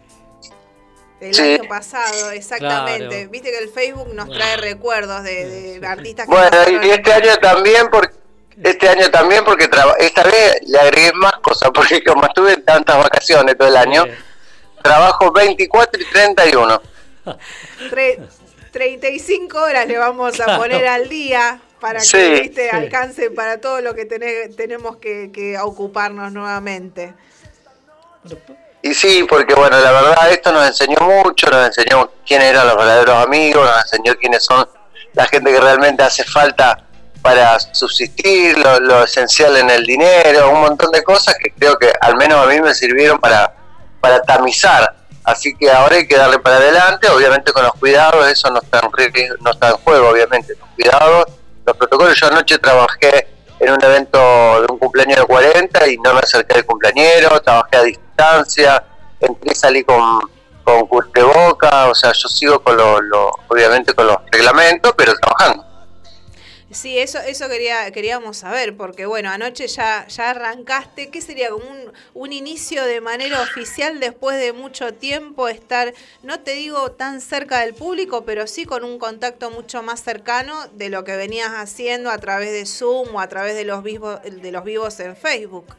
El Sí. año pasado, exactamente. Claro. Viste que el Facebook nos trae recuerdos de, de artistas que Bueno, y este año también, porque este año también porque traba- esta vez le agregué más cosas, [laughs] porque como estuve en tantas vacaciones todo el año, trabajo 24 y 31. [laughs] Tre- 35 horas le vamos a poner al día para que Sí, viste, sí. alcance para todo lo que tene- tenemos que, que ocuparnos nuevamente. Y sí, porque bueno, la verdad esto nos enseñó mucho, nos enseñó quiénes eran los verdaderos amigos, nos enseñó quiénes son la gente que realmente hace falta para subsistir, lo, lo esencial en el dinero, un montón de cosas que creo que al menos a mí me sirvieron para, para tamizar. Así que ahora hay que darle para adelante, obviamente con los cuidados, eso no está en, no está en juego, obviamente, los cuidados, los protocolos. Yo anoche trabajé en un evento de un cumpleaños de 40 y no me acerqué al cumpleañero, trabajé a distancia, entré y salí con, con boca, o sea, yo sigo con lo, lo- obviamente con los reglamentos, pero trabajando. Sí, eso, eso quería, queríamos saber, porque bueno, anoche ya, ya arrancaste, ¿qué sería como un, un inicio de manera oficial después de mucho tiempo estar, no te digo tan cerca del público, pero sí con un contacto mucho más cercano de lo que venías haciendo a través de Zoom o a través de los vivos, de los vivos en Facebook?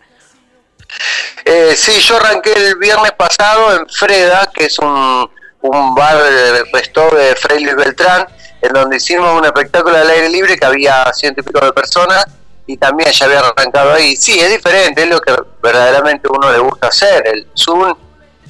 Eh, sí, yo arranqué el viernes pasado en Freda, que es un, un bar resto de Frei Luis Beltrán, en donde hicimos un espectáculo al aire libre que había ciento y pico de personas y también ya había arrancado ahí. Sí, es diferente, es lo que verdaderamente uno le gusta hacer, el Zoom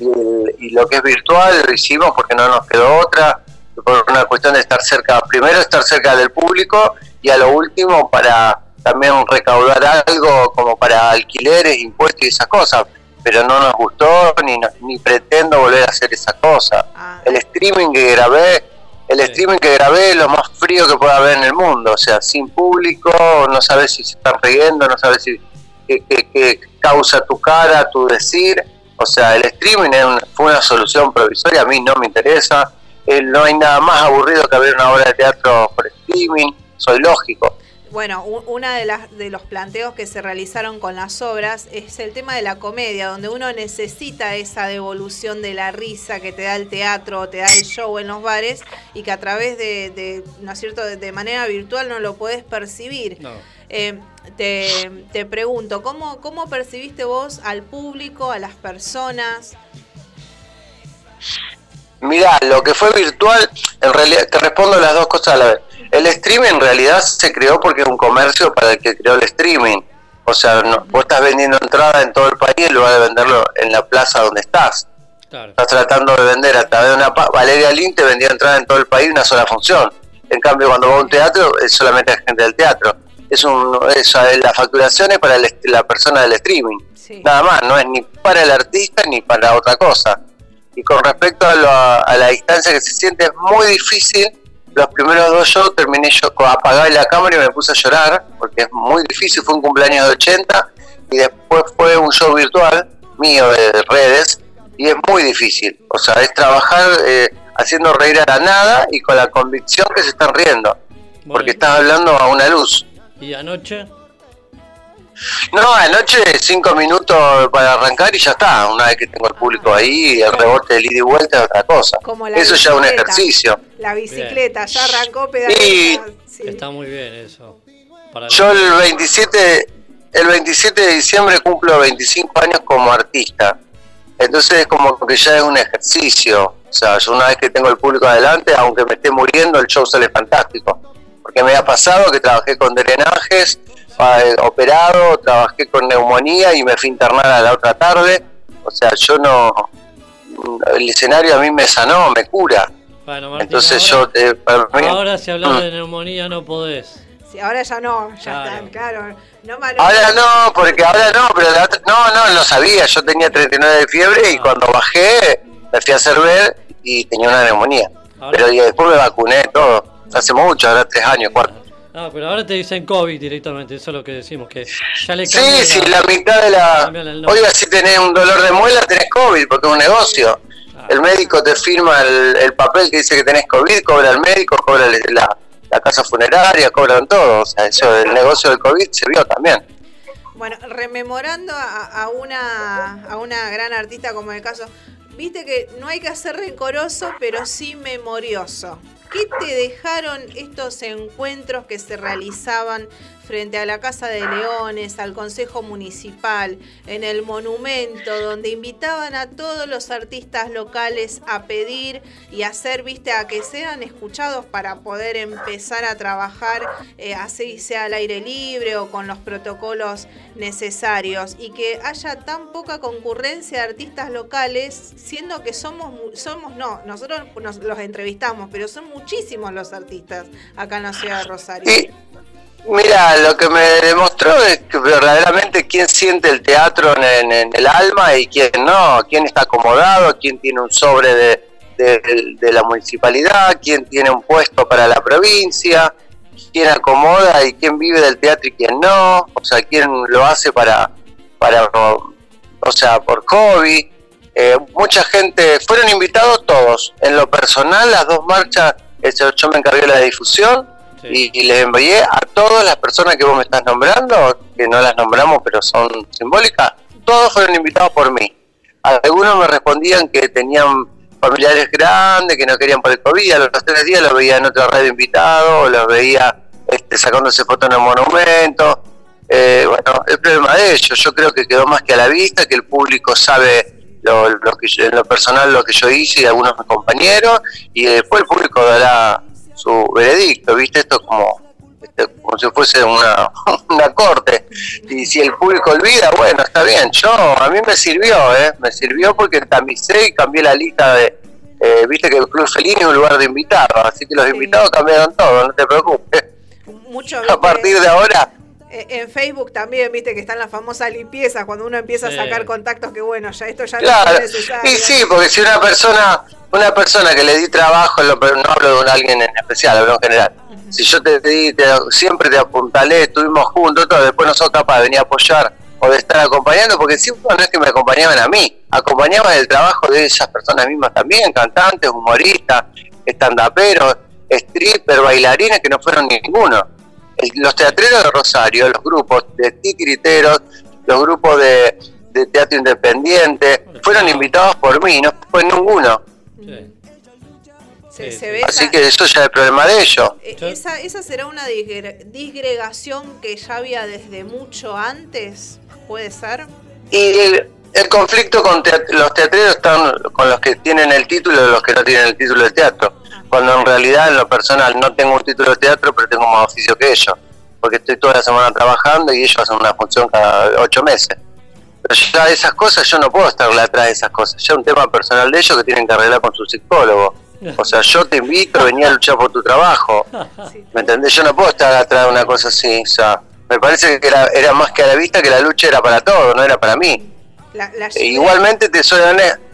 y, el- y lo que es virtual lo hicimos porque no nos quedó otra, por una cuestión de estar cerca, primero estar cerca del público y a lo último para también recaudar algo como para alquileres, impuestos y esas cosas, pero no nos gustó ni, ni pretendo volver a hacer esa cosa. Ah, El streaming que grabé, el streaming que grabé es lo más frío que pueda haber en el mundo, o sea, sin público, no sabes si se están riendo, no sabes si qué, qué- qué causa tu cara, tu decir, o sea, el streaming es una- fue una solución provisoria, a mí no me interesa, Eh, no hay nada más aburrido que ver una obra de teatro por streaming, soy lógico. Bueno, u- una de las de los planteos que se realizaron con las obras es el tema de la comedia, donde uno necesita esa devolución de la risa que te da el teatro, te da el show en los bares y que a través de, de, ¿no es cierto?, de, de manera virtual no lo puedes percibir. No. Eh, te, te pregunto, ¿cómo, ¿cómo percibiste vos al público, a las personas? Mirá, lo que fue virtual, en realidad te respondo las dos cosas a la vez. El streaming en realidad se creó porque es un comercio para el que creó el streaming. O sea, no, vos estás vendiendo entrada en todo el país en lugar de venderlo en la plaza donde estás. Claro. Estás tratando de vender a través de una... pa- Valeria Lin te vendía entrada en todo el país una sola función. En cambio, cuando va a un teatro, es solamente la gente del teatro. Es un, es, la facturación es para el la persona del streaming. Sí. Nada más, no es ni para el artista ni para otra cosa. Y con respecto a, lo- a la distancia que se siente, es muy difícil. Los primeros dos shows terminé yo, con- apagué la cámara y me puse a llorar, porque es muy difícil. Fue un cumpleaños de 80 y después fue un show virtual mío de redes y es muy difícil. O sea, es trabajar eh, haciendo reír a la nada y con la convicción que se están riendo, Bueno, porque estás hablando a una luz. ¿Y anoche? No, anoche cinco minutos para arrancar y ya está. Una vez que tengo el público ahí, el rebote del ida y vuelta es otra cosa. Como la Eso ya es un ejercicio. La bicicleta, ya arrancó Y pedaleando. Sí. Está muy bien eso. Para yo el 27, el 27 de diciembre cumplo 25 años como artista. Entonces es como que ya es un ejercicio. O sea, yo una vez que tengo el público adelante, aunque me esté muriendo, el show sale fantástico. Porque me ha pasado que trabajé con drenajes, operado, trabajé con neumonía y me fui a internar a la otra tarde. O sea, yo no... El escenario a mí me sanó, me cura. Bueno, Martín, Entonces ahora, yo... eh, para mí- ahora si hablas Mm. de neumonía no podés. Sí, ahora ya no, ya Claro. están, claro. No, Manu- Ahora no, porque ahora no, pero la no, no, lo sabía. Yo tenía 39 de fiebre y Ah. cuando bajé me fui a hacer ver y tenía una neumonía. Ahora- Pero y después me vacuné todo. Hace mucho, ahora tres años, cuatro. No, pero ahora te dicen COVID directamente, eso es lo que decimos, que ya le Sí, sí, la mitad de la... Oiga, si tenés un dolor de muela, tenés COVID, porque es un negocio. Ah. El médico te firma el, el papel que dice que tenés COVID, cobra el médico, cobra la, la casa funeraria, cobran todo. O sea, eso, el negocio del COVID se vio también. Bueno, rememorando a, a una, a una gran artista como el caso, viste que no hay que ser rencoroso, pero sí memorioso. ¿Qué te dejaron estos encuentros que se realizaban frente a la Casa de Leones, al Consejo Municipal, en el monumento, donde invitaban a todos los artistas locales a pedir y hacer, viste, a que sean escuchados para poder empezar a trabajar, eh, así sea al aire libre o con los protocolos necesarios, y que haya tan poca concurrencia de artistas locales, siendo que somos, somos no, nosotros nos, los entrevistamos, pero son muchísimos los artistas acá en la ciudad de Rosario. Mira, lo que me demostró es que verdaderamente quién siente el teatro en, el alma y quién no, quién está acomodado, quién tiene un sobre de, de- la municipalidad, quién tiene un puesto para la provincia, quién acomoda y quién vive del teatro y quién no, o sea, quién lo hace para, para o sea, por hobby. Eh, mucha gente, fueron invitados todos. En lo personal, las dos marchas, yo me encargué la difusión Y, y les envié a todas las personas que vos me estás nombrando, que no las nombramos pero son simbólicas, todos fueron invitados por mí. Algunos me respondían que tenían familiares grandes, que no querían por el COVID, a los tres días los veía en otra red de invitados, los veía este, sacándose fotos en el monumento. Eh, bueno, el problema de ellos, yo creo que quedó más que a la vista, que el público sabe lo, lo que yo- en lo personal lo que yo hice y algunos de mis compañeros, y después el público dará su veredicto, ¿viste? Esto es como, este, como si fuese una, [laughs] una corte. Y si el público olvida, bueno, está bien. Yo, a mí me sirvió, ¿eh? Me sirvió porque tamicé y cambié la lista de... eh, Viste que el Club Felini es un lugar de invitados, así que los Sí. invitados cambiaron todo, no te preocupes. Mucho, A partir de ahora, En Facebook también, viste que están las famosas limpiezas, cuando uno empieza a sacar contactos que bueno, ya esto ya no Claro, es necesario. y sí, porque si una persona, una persona que le di trabajo, no hablo de un alguien en especial, hablo en general. Si yo te di, te- siempre te apuntalé, estuvimos juntos, todo, después no sos capaz de venir a apoyar o de estar acompañando, porque siempre no es que me acompañaban a mí, acompañaban el trabajo de esas personas mismas también, cantantes, humoristas, estandaperos, stripper, bailarines, que no fueron ninguno. El- los teatreros de Rosario, los grupos de titiriteros, los grupos de, de teatro independiente, fueron invitados por mí, no fue ninguno. Sí. Se, Sí, se sí. ve Así esa- que eso ya es problema de ellos. eh, esa, esa será una disgre- disgregación que ya había desde mucho antes, ¿puede ser? Y el, el conflicto con teat- los teatreros están con los que tienen el título y los que no tienen el título de teatro. Cuando en realidad, en lo personal, no tengo un título de teatro, pero tengo más oficio que ellos. Porque estoy toda la semana trabajando y ellos hacen una función cada ocho meses. Pero ya esas cosas, yo no puedo estar atrás de esas cosas. Ya es un tema personal de ellos que tienen que arreglar con su psicólogo. O sea, yo te invito a venir a luchar por tu trabajo. ¿Me entendés? Yo no puedo estar atrás de una cosa así. O sea, me parece que era, era más que a la vista que la lucha era para todos, no era para mí. La, la E igualmente te soy honesto.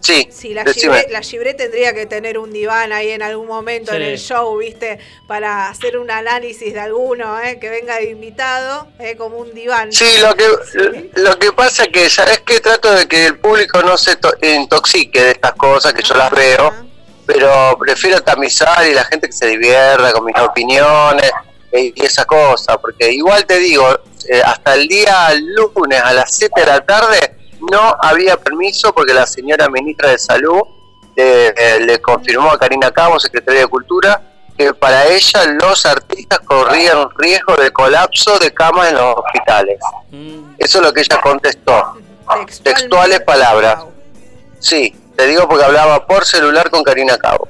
Sí, Sí, la. Gibré, la tendría que tener un diván ahí en algún momento en el show, ¿viste? Para hacer un análisis de alguno, ¿eh? Que venga de invitado, ¿eh? Como un diván. Sí, lo que, lo que pasa es que, ¿sabes qué? Trato de que el público no se to- intoxique de estas cosas, que yo las veo, pero prefiero tamizar y la gente que se divierta con mis opiniones eh, y esa cosa, porque igual te digo, eh, hasta el día lunes a las 7 de la tarde no había permiso porque la señora ministra de Salud eh, eh, le confirmó a Karina Cabo, secretaria de Cultura, que para ella los artistas corrían riesgo de colapso de camas en los hospitales. Mm, Eso es lo que ella contestó. Textuales palabras. Sí, te digo porque hablaba por celular con Karina Cabo.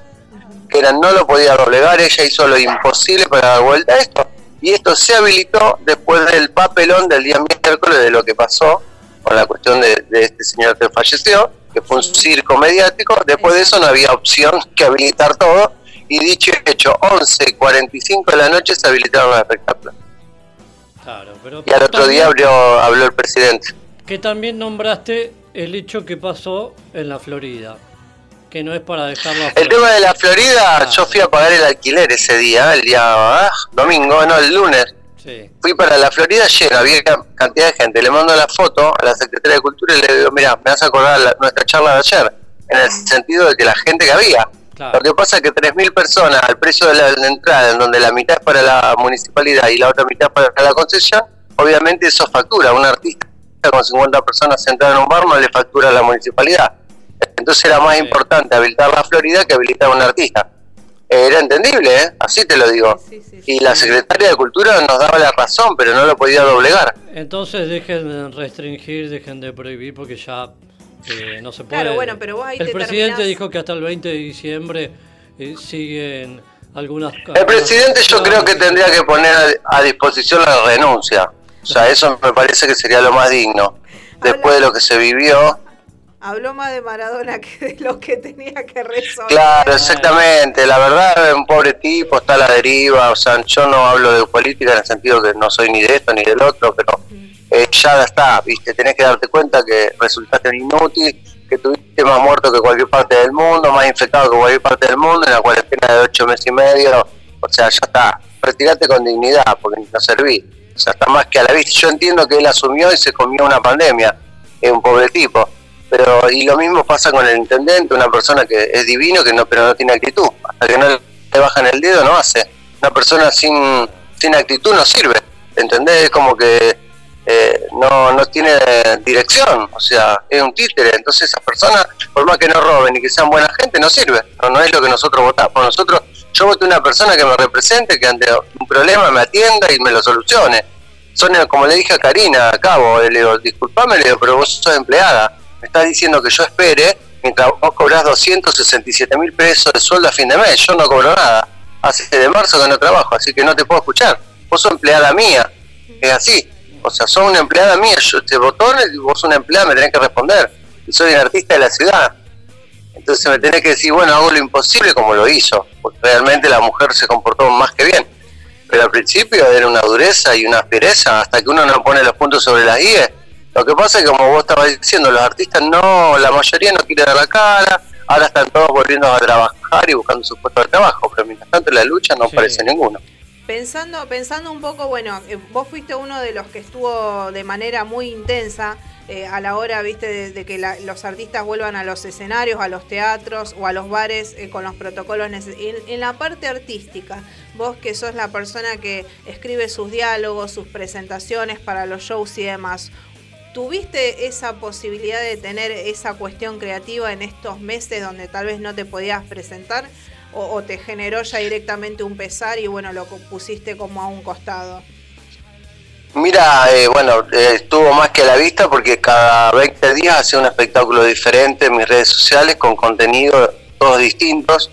Que era, no lo podía doblegar, ella hizo lo imposible para dar vuelta a esto. Y esto se habilitó después del papelón del día miércoles de lo que pasó con la cuestión de, de este señor que falleció, que fue un circo mediático. Después de eso no había opción que habilitar todo. Y dicho y hecho, 11 y 45 de la noche se habilitaron los espectáculos. claro, pero Y al otro también- día abrió, habló el presidente. Que también nombraste el hecho que pasó en la Florida, que no es para dejarlo El tema de la Florida, yo fui a pagar el alquiler ese día, el día ah, domingo, no, el lunes. Sí, Fui para la Florida lleno, había ca- cantidad de gente. Le mando la foto a la Secretaría de Cultura y le digo, mira, me vas a acordar la- nuestra charla de ayer, en el sentido de que la gente que había. claro. Lo que pasa es que 3.000 personas al precio de la, la entrada, en donde la mitad es para la municipalidad y la otra mitad para la concesión, obviamente eso factura. Un artista con 50 personas sentadas en un bar no le factura a la municipalidad. Entonces era más Sí. importante habilitar la Florida que habilitar a un artista. Eh, Era entendible, ¿eh? así te lo digo. Sí, sí, sí. Y la secretaria de Cultura nos daba la razón, pero no lo podía doblegar. Entonces dejen de restringir, dejen de prohibir porque ya eh, no se puede. Claro, bueno, pero vos ahí El te presidente terminás- dijo que hasta el 20 de diciembre eh, siguen algunas El presidente yo creo que tendría que poner a, a disposición la renuncia. O sea, eso me parece que sería lo más digno. Después de lo que se vivió. Habló más de Maradona que de lo que tenía que resolver. Claro, exactamente. La verdad, es un pobre tipo, está a la deriva. O sea, yo no hablo de política en el sentido que no soy ni de esto ni del otro, pero eh, ya está, ¿viste? Tenés que darte cuenta que resultaste un inútil, que tuviste más muerto que cualquier parte del mundo, más infectado que cualquier parte del mundo, en la cuarentena de ocho meses y medio. O sea, ya está. Retirate con dignidad, porque no serví. O sea, está más que a la vista. Yo entiendo que él asumió y se comió una pandemia. Es un pobre tipo. Pero, y lo mismo pasa con el intendente, una persona que es divino, que no, pero no tiene actitud. Hasta que no le bajan el dedo, no hace. Una persona sin, sin actitud no sirve. ¿Entendés? Es como que eh, no, no tiene dirección. O sea, es un títere. Entonces, esas personas, por más que no roben y que sean buena gente, no sirve. No, no es lo que nosotros votamos. Nosotros, yo voté una persona que me represente, que ante un problema me atienda y me lo solucione. Son, como le dije a Karina, a cabo, le digo, disculpame, le digo, pero vos sos empleada. Me estás diciendo que yo espere mientras vos cobrás 267 mil pesos de sueldo a fin de mes. Yo no cobro nada. Hace de marzo que no trabajo, así que no te puedo escuchar. Vos sos empleada mía. Es así. O sea, sos una empleada mía. Yo te botón y vos sos una empleada, me tenés que responder. Y soy un artista de la ciudad. Entonces me tenés que decir, bueno, hago lo imposible como lo hizo. Porque realmente la mujer se comportó más que bien. Pero al principio era una dureza y una aspereza hasta que uno no pone los puntos sobre las IE. Lo que pasa es que, como vos estabas diciendo, los artistas no, la mayoría no quiere dar la cara, ahora están todos volviendo a trabajar y buscando su puesto de trabajo, pero mientras tanto la lucha no Sí. aparece ninguno. Pensando, pensando un poco, bueno, eh, vos fuiste uno de los que estuvo de manera muy intensa eh, a la hora, viste, de, de que la- los artistas vuelvan a los escenarios, a los teatros o a los bares eh, con los protocolos neces- en, en la parte artística, vos que sos la persona que escribe sus diálogos, sus presentaciones para los shows y demás, ¿Tuviste esa posibilidad de tener esa cuestión creativa en estos meses donde tal vez no te podías presentar? ¿O, te generó ya directamente un pesar y bueno, lo pusiste como a un costado? Mira, eh, bueno, eh, estuvo más que a la vista porque cada 20 días hacía un espectáculo diferente en mis redes sociales con contenido todos distintos.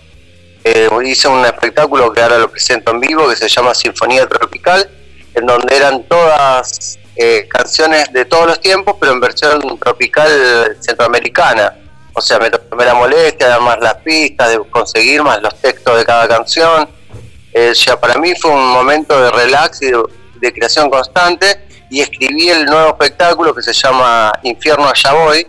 Eh, hice un espectáculo que ahora lo presento en vivo que se llama Sinfonía Tropical, en donde eran todas eh, canciones de todos los tiempos, pero en versión tropical centroamericana. O sea, me tomé la molestia, además las pistas, de conseguir más los textos de cada canción. Eh, ya para mí fue un momento de relax y de, de creación constante y escribí el nuevo espectáculo que se llama Infierno Allá Voy,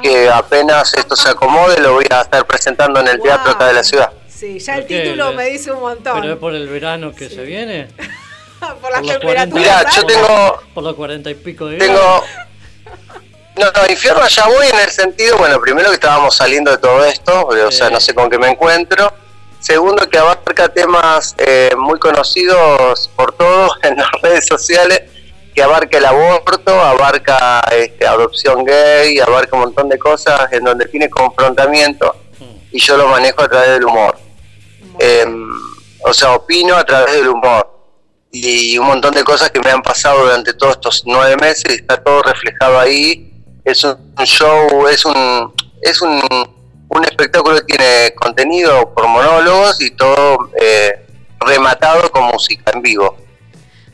que apenas esto se acomode lo voy a estar presentando en el teatro acá de la ciudad. Sí, ya el título me dice un montón. ¿Pero es por el verano que se viene? [laughs] [laughs] por las temperaturas. 40 Mirá, yo tengo, Por los cuarenta y pico de tengo, no, no, Infierno Allá Voy en el sentido, bueno, primero que estábamos saliendo de todo esto, o sea, no sé con qué me encuentro. Segundo, que abarca temas eh, muy conocidos por todos [laughs] en las redes sociales, que abarca el aborto, abarca este, adopción gay, abarca un montón de cosas en donde tiene confrontamiento y yo lo manejo a través del humor. Em, o sea, opino a través del humor. Y un montón de cosas que me han pasado durante todos estos nueve meses está todo reflejado ahí. Es un show, es un, es un, un espectáculo que tiene contenido por monólogos y todo eh, rematado con música en vivo.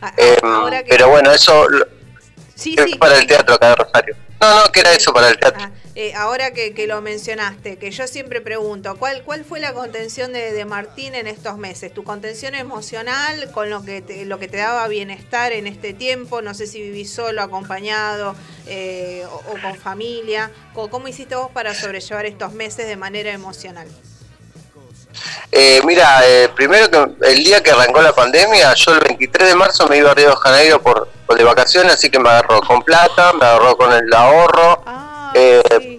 A- a- Em, pero bueno, eso sí. para el teatro acá de Rosario. No, no, que era eso para el teatro. Ah, eh, ahora que, que lo mencionaste, que yo siempre pregunto, ¿cuál, cuál fue la contención de, de Martín en estos meses? ¿Tu contención emocional con lo que, te, lo que te daba bienestar en este tiempo? No sé si vivís solo, acompañado eh, o, o con familia. ¿Cómo, ¿Cómo hiciste vos para sobrellevar estos meses de manera emocional? Eh, mira, eh, primero que el día que arrancó la pandemia, yo el 23 de marzo me iba a Río de Janeiro por, por de vacaciones, así que me agarró con plata, me agarró con el ahorro, Ah, eh,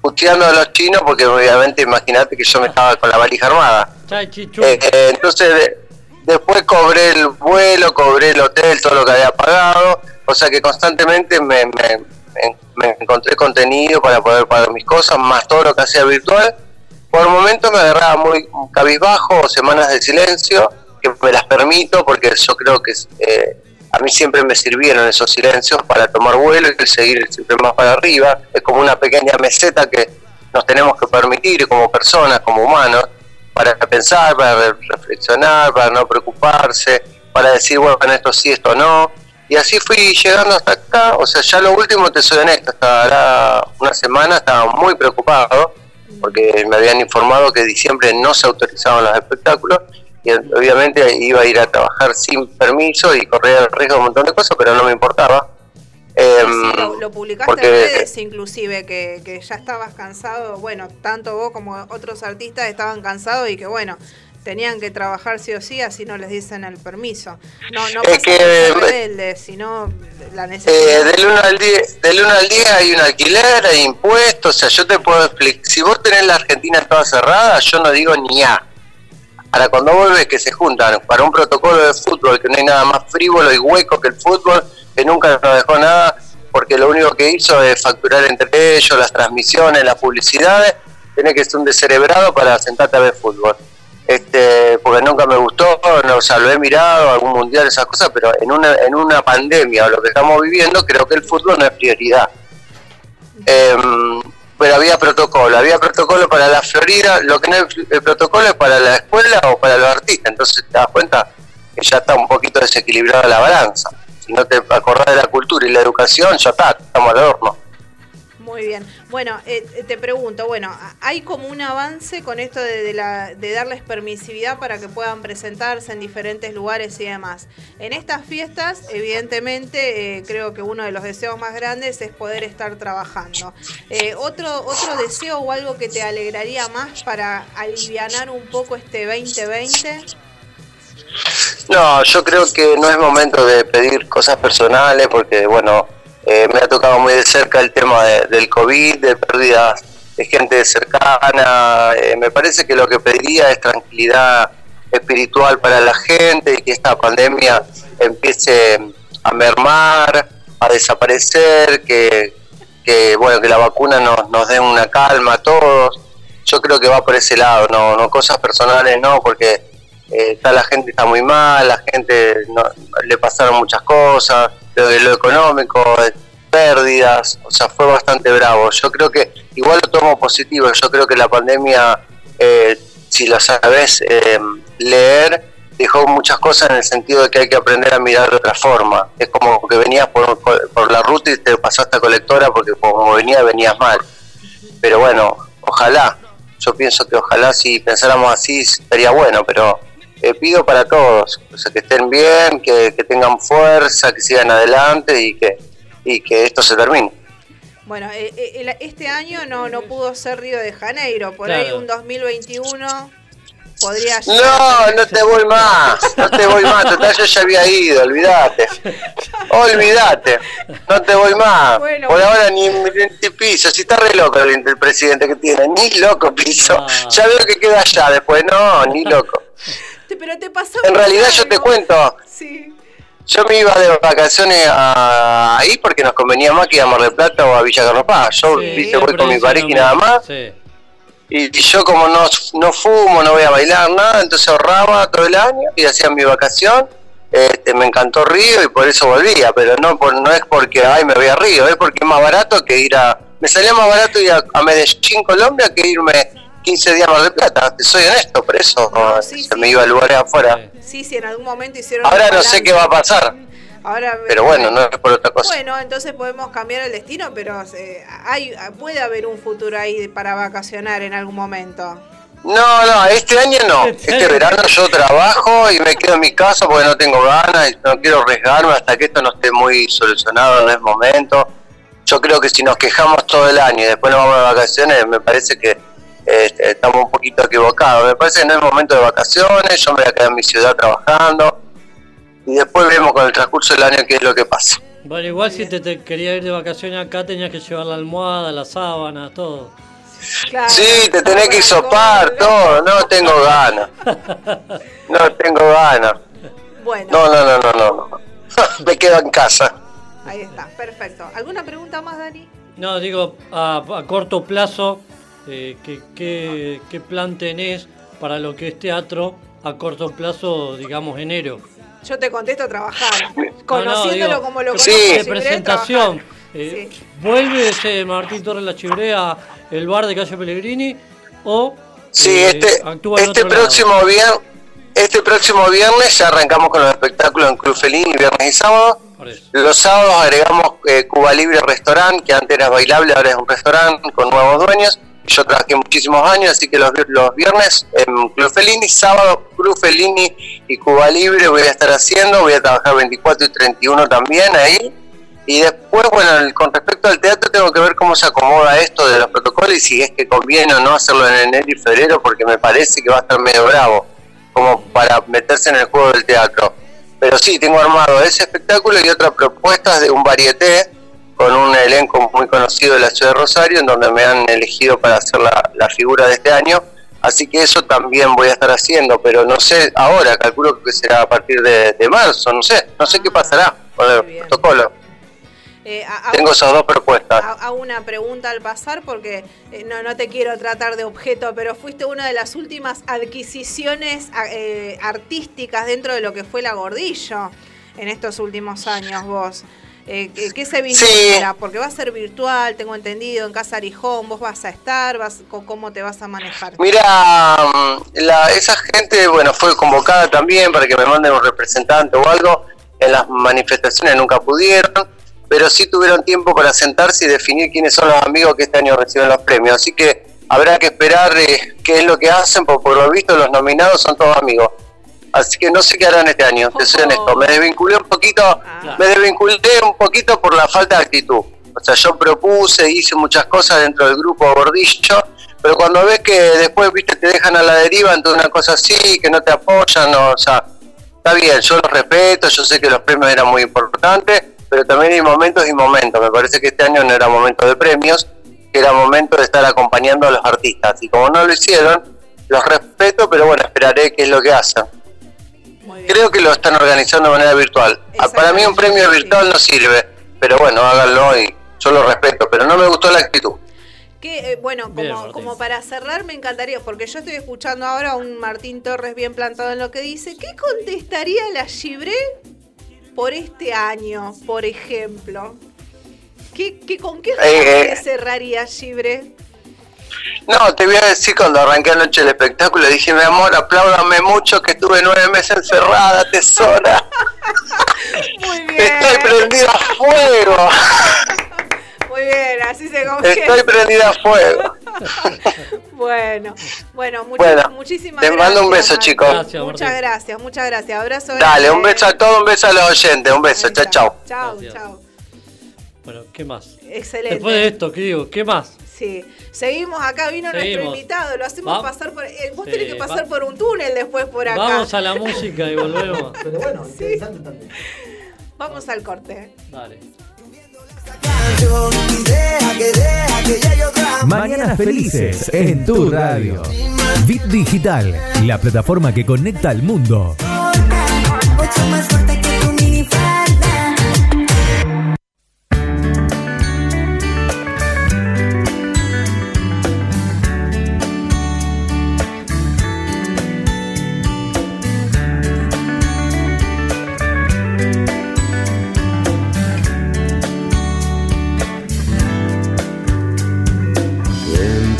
puteando a los chinos, porque obviamente imagínate que yo me estaba con la valija armada. Eh, eh, entonces de- después cobré el vuelo, cobré el hotel, todo lo que había pagado, o sea que constantemente me, me- me- me encontré contenido para poder pagar mis cosas, más todo lo que hacía virtual. Por momentos me agarraba muy cabizbajo, semanas de silencio, que me las permito porque yo creo que eh, a mí siempre me sirvieron esos silencios para tomar vuelo y seguir siempre más para arriba. Es como una pequeña meseta que nos tenemos que permitir como personas, como humanos, para pensar, para re- reflexionar, para no preocuparse, para decir, bueno, esto sí, esto no. Y así fui llegando hasta acá. O sea, ya lo último, te soy honesto, hasta una semana estaba muy preocupado porque me habían informado que diciembre no se autorizaban los espectáculos y obviamente iba a ir a trabajar sin permiso y correr el riesgo de un montón de cosas, pero no me importaba. Em, Sí, lo, lo publicaste porque- en redes inclusive, que, que ya estabas cansado, bueno, tanto vos como otros artistas estaban cansados y que bueno, tenían que trabajar sí o sí, así no les dicen el permiso. No, no Es que- rebelde, sino la Eh, necesidad. del 1 al 10, del 1 al 10 hay un alquiler, hay impuestos, o sea, yo te puedo explicar, si vos tenés la Argentina toda cerrada, yo no digo ni A. Ahora, cuando vos ves que se juntan para un protocolo de fútbol, que no hay nada más frívolo y hueco que el fútbol, que nunca nos dejó nada, porque lo único que hizo es facturar entre ellos las transmisiones, las publicidades, tenés que ser un descerebrado para sentarte a ver fútbol. Este, porque nunca me gustó, no, o sea, lo he mirado, algún mundial, esas cosas, pero en una, en una pandemia o lo que estamos viviendo, creo que el fútbol no es prioridad. Em, pero había protocolo, había protocolo para la Florida, lo que no es el protocolo es para la escuela o para los artistas, entonces te das cuenta que ya está un poquito desequilibrada la balanza. Si no te acordás de la cultura y la educación, ya está, estamos al horno. Muy bien. Bueno, eh, eh, te pregunto, bueno, ¿hay como un avance con esto de, de darles permisividad para que puedan presentarse en diferentes lugares y demás? En estas fiestas, evidentemente, eh, creo que uno de los deseos más grandes es poder estar trabajando. Eh, ¿otro, ¿Otro deseo o algo que te alegraría más para alivianar un poco este 2020? No, yo creo que no es momento de pedir cosas personales porque, bueno, Eh, me ha tocado muy de cerca el tema de- del COVID, de pérdidas de gente cercana. Eh, me parece que lo que pediría es tranquilidad espiritual para la gente y que esta pandemia empiece a mermar, a desaparecer, que, bueno que la vacuna nos, dé una calma a todos. Yo creo que va por ese lado, no, no cosas personales, no, porque eh, está la gente está muy mal, la gente le pasaron muchas cosas, lo, lo económico, pérdidas, o sea, fue bastante bravo. Yo creo que igual lo tomo positivo, yo creo que la pandemia, eh, si lo sabes eh, leer, dejó muchas cosas en el sentido de que hay que aprender a mirar de otra forma. Es como que venías por, por la ruta y te pasaste a colectora porque como venía, venías mal. Pero bueno, ojalá, yo pienso que ojalá si pensáramos así sería bueno, pero eh, pido para todos, o sea, que estén bien, que, que tengan fuerza, que sigan adelante y que, y que esto se termine. Bueno, eh, eh, este año no, no pudo ser Río de Janeiro, por ahí un 2021 podría No, no te voy más, no te voy más, total yo ya había ido, olvídate, olvídate, no te voy más, Bueno. por ahora ni, ni piso, si está re loco el, el presidente que tiene, ni loco piso, ya veo que queda allá después, no, ni loco. Pero te pasó En realidad yo te cuento, Sí. yo me iba de vacaciones a- ahí porque nos convenía más que ir a Mar del Plata o a Villa Carnopá, yo viste, voy con mi pareja y nada más, Sí. y y yo como no, no fumo, no voy a bailar, nada, entonces ahorraba todo el año y hacía mi vacación. Este, me encantó Río y por eso volvía, pero no por, no es porque ay me voy a Río, es porque es más barato que ir a... Me salía más barato ir a, a Medellín, Colombia, que irme 15 días Mar del Plata, te soy honesto, por eso se me iba a lugares afuera. Sí, sí, en algún momento hicieron. Ahora no sé qué va a pasar, Ahora, pero bueno, no es por otra cosa. Bueno, entonces podemos cambiar el destino, pero eh, hay, puede haber un futuro ahí para vacacionar en algún momento. No, no, este año no. Este verano yo trabajo y me quedo en mi casa porque no tengo ganas y no quiero arriesgarme hasta que esto no esté muy solucionado, no es momento. Yo creo que si nos quejamos todo el año y después nos vamos de vacaciones, me parece que este, estamos un poquito equivocados. Me parece que no es momento de vacaciones, yo me voy a quedar en mi ciudad trabajando y después vemos con el transcurso del año qué es lo que pasa. Bueno, igual si te, te quería ir de vacaciones acá tenías que llevar la almohada, la sábana, todo. Sí, te tenés que hisopar, todo, no tengo ganas. [laughs] No tengo ganas. Bueno, No, no, no, no, no. [laughs] Me quedo en casa. ahí está, perfecto. ¿Alguna pregunta más, Dani? No, digo, a, a corto plazo, eh, ¿qué, qué, qué plan tenés para lo que es teatro a corto plazo, digamos, enero? Yo te contesto trabajar. [laughs] No, no, Conociéndolo digo, como lo de conozco, presentación. Eh, ¿Vuelve ese Martín Torres La Chibrea, el bar de calle Pellegrini? ¿O Sí, eh, este, actúa en este otro lado? próximo viernes, este próximo viernes ya arrancamos con los espectáculos en Club Felín, viernes y sábado. Los sábados agregamos eh, Cuba Libre Restaurant, que antes era bailable, ahora es un restaurante con nuevos dueños. Yo trabajé muchísimos años, así que los, los viernes en Club Fellini, sábado Club Fellini y Cuba Libre voy a estar haciendo, voy a trabajar 24 y 31 también ahí. Y después, bueno, con respecto al teatro tengo que ver cómo se acomoda esto de los protocolos y si es que conviene o no hacerlo en enero y febrero, porque me parece que va a estar medio bravo, como para meterse en el juego del teatro. Pero sí, tengo armado ese espectáculo y otras propuestas de un varieté con un elenco muy conocido de la ciudad de Rosario, en donde me han elegido para hacer la, la figura de este año. Así que eso también voy a estar haciendo, pero no sé ahora, calculo que será a partir de, de marzo, no sé, no sé qué pasará con el protocolo. Eh, a- a- Tengo esas dos propuestas. ha- Hago una pregunta al pasar porque eh, no, no te quiero tratar de objeto, pero fuiste una de las últimas adquisiciones eh, artísticas dentro de lo que fue la Gordillo en estos últimos años vos. Eh, ¿qué, se vislumbra? Porque va a ser virtual, tengo entendido, en Casa Arijón, vos vas a estar, vas, ¿cómo te vas a manejar? Mira, mm, la, esa gente, bueno, fue convocada también para que me manden un representante o algo. En las manifestaciones nunca pudieron, pero sí tuvieron tiempo para sentarse y definir quiénes son los amigos que este año reciben los premios. Así que habrá que esperar eh, qué es lo que hacen, porque por lo visto los nominados son todos amigos. Así que no sé qué harán este año, te soy honesto. Me desvinculé un poquito, me desvinculé un poquito por la falta de actitud. O sea, yo propuse, hice muchas cosas dentro del grupo Gordillo, pero cuando ves que después, viste, te dejan a la deriva ante una cosa así, que no te apoyan, no, o sea, está bien, yo los respeto, yo sé que los premios eran muy importantes, pero también hay momentos y momentos. Me parece que este año no era momento de premios, que era momento de estar acompañando a los artistas. Y como no lo hicieron, los respeto, pero bueno, esperaré qué es lo que hacen. Creo que lo están organizando de manera virtual. Ah, Para mí un premio virtual no sirve, pero bueno, háganlo y yo lo respeto, pero no me gustó la actitud. Que, eh, bueno, como, para cerrar, me encantaría, porque yo estoy escuchando ahora a un Martín Torres bien plantado en lo que dice. ¿Qué contestaría la Gibré por este año, por ejemplo? ¿Qué, qué, ¿Con qué Eh, eh. cerraría Gibré? No, te voy a decir cuando arranqué anoche el espectáculo, dije, mi amor, apláudame mucho que estuve nueve meses encerrada, tesora. [laughs] Muy bien. Estoy prendida a fuego. Muy bien, así se confiesa. Estoy prendida a fuego. [laughs] Bueno, bueno, Bueno, muchísimas te gracias. mando un beso, chicos. Gracias, Muchas Martín. gracias, muchas gracias. Abrazo. Dale, un beso a todos, un beso a los oyentes, un beso. Chao, chao. Chao, chao. Bueno, ¿qué más? Excelente. Después de esto, ¿qué digo? ¿Qué más? Sí, seguimos acá, vino nuestro Seguimos. invitado, lo hacemos Va- pasar por... eh, vos Sí, tenés que pasar va- por un túnel después por acá. Vamos a la [laughs] música y volvemos. Pero bueno, interesante también. Vamos al corte. Dale. Mañanas felices en tu radio. Bit Digital, la plataforma que conecta al mundo.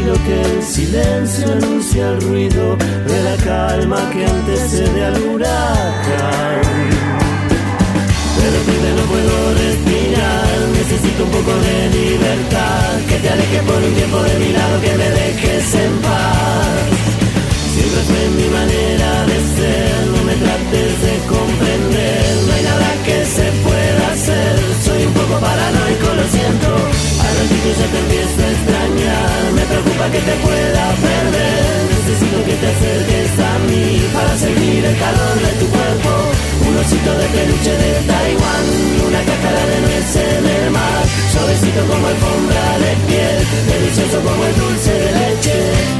Tranquilo que el silencio anuncia el ruido de la calma que antecede al huracán. De repente no puedo respirar, necesito un poco de libertad. Que te alejes por un tiempo de mi lado, que me dejes en paz. Siempre fue mi manera de ser, no me trates de comprender. No hay nada que se pueda hacer, soy un poco paranoico, lo siento. A ratito ya te empiezo a me preocupa que te pueda perder. Necesito que te acerques a mí para sentir el calor de tu cuerpo. Un osito de peluche de Taiwán, una cáscara de nuez en el mar. Suavecito como alfombra de piel, delicioso como el dulce de leche.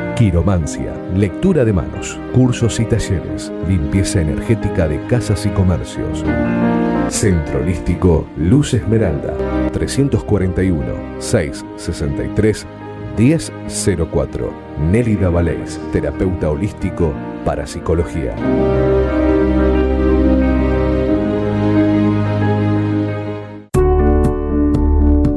Quiromancia, Lectura de Manos, Cursos y Talleres, Limpieza Energética de Casas y Comercios. Centro Holístico Luz Esmeralda, 341 663 1004. Nélida Valés, terapeuta holístico para psicología.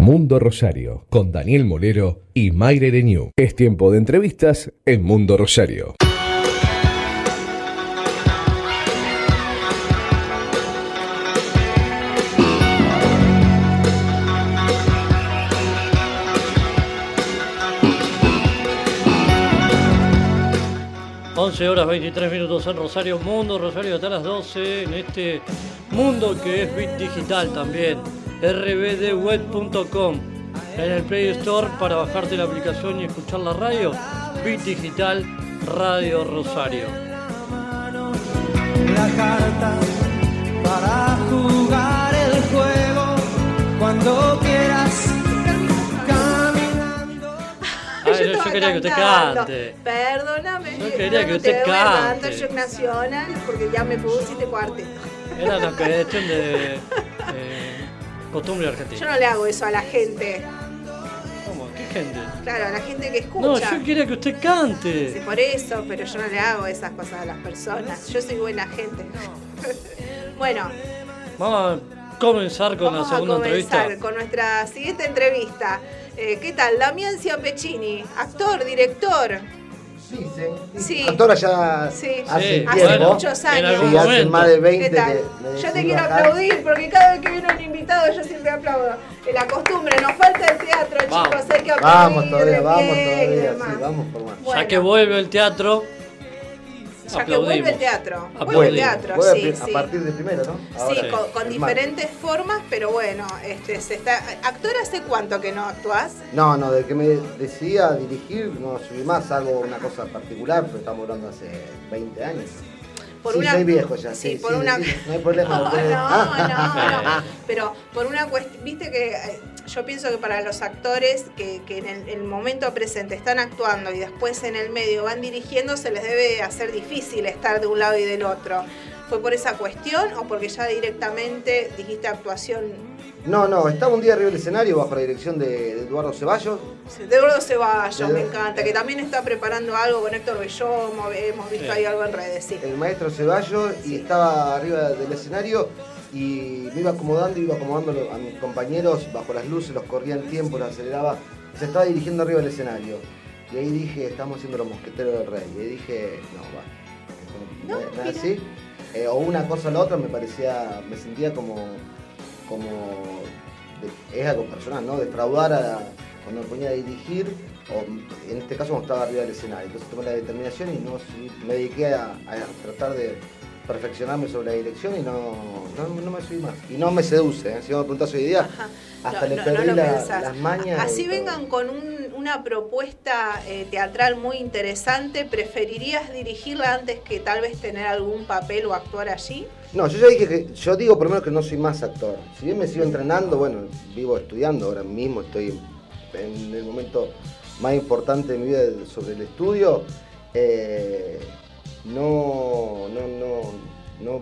Mundo Rosario, con Daniel Molero y Mayre Renew. Es tiempo de entrevistas en Mundo Rosario. Once 11 horas 23 minutos en Rosario Mundo, Rosario hasta las 12 en este mundo que es Bit Digital también, rbdweb.com en el Play Store para bajarte la aplicación y escuchar la radio, Bit Digital Radio Rosario. La carta para jugar el juego cuando quieras. Caminando. Ay, [laughs] yo, yo quería que usted cante. Perdóname. Yo quería no que te usted voy a cante. shock nacional porque ya me pusiste cuarteto. Era una cuestión de [laughs] eh, costumbre Yo argentina. no le hago eso a la gente. ¿Cómo? ¿Qué gente? Claro, a la gente que escucha. No, yo quería que usted Sí, cante. por eso, pero yo no le hago esas cosas a las personas. Yo soy buena gente. [laughs] bueno, Vamos a comenzar con vamos la segunda a comenzar entrevista. con nuestra siguiente entrevista. Eh, ¿Qué tal? Damián Ciampecini, actor, director. Sí, sí. Sí. Actora ya Sí, hace Sí, hace tiempo. muchos años. Sí, hace más de 20 ¿Qué tal? que Yo te quiero aplaudir porque cada vez que viene un invitado yo siempre aplaudo. Es la costumbre, nos falta el teatro, Vamos. chicos, hay que aplaudir. Vamos todavía, de vamos pie y todavía, demás. sí, vamos por más. Bueno. Ya que vuelve el teatro, Ya que vuelve el teatro. Vuelve el teatro, Vuelve sí, a sí. partir de primero, ¿no? Sí, con, diferentes formas, pero bueno, este, se está. ¿Actor hace cuánto que no actúas? No, no, de que me decidí a dirigir, no subí más, algo una cosa particular, pero estamos hablando hace 20 años. Por sí, una- soy viejo ya, sí, sí, por sí, una- no hay problema. [laughs] No, no, no, no. [laughs] Pero por una cuestión, viste que eh, yo pienso que para los actores que, que en el, el momento presente están actuando y después en el medio van dirigiendo, se les debe hacer difícil estar de un lado y del otro. ¿Fue por esa cuestión o porque ya directamente dijiste actuación No, no, estaba un día arriba del escenario bajo la dirección de, de Eduardo Ceballos. de Eduardo Ceballos? De- Me encanta, que también está preparando algo con Héctor Bellomo, hemos visto Sí. ahí algo en redes, sí. el maestro Ceballos y estaba arriba del escenario y me iba acomodando, iba acomodando a mis compañeros bajo las luces, los corría el tiempo, los aceleraba, se estaba dirigiendo arriba del escenario. Y ahí dije, estamos haciendo los mosqueteros del rey. Y ahí dije, no, va. no, es así. Eh, o una cosa o la otra me parecía, me sentía como, como, de- es algo personal, ¿no? Defraudar a, cuando me ponía a dirigir, o en este caso cuando estaba arriba del escenario. Entonces tomé la determinación y no, me dediqué a, a tratar de perfeccionarme sobre la dirección y no, no, no me subí más. Y no me seduce, ¿eh? si me preguntás hoy día, hasta No, le no, perdí la- las mañas. Así todo. vengan con un- una propuesta eh, teatral muy interesante, ¿preferirías dirigirla antes que tal vez tener algún papel o actuar allí? No, yo ya dije que, yo digo por lo menos que no soy más actor. Si bien me sigo entrenando, bueno, vivo estudiando ahora mismo, estoy en el momento más importante de mi vida sobre el estudio. eh, no, no, no, no,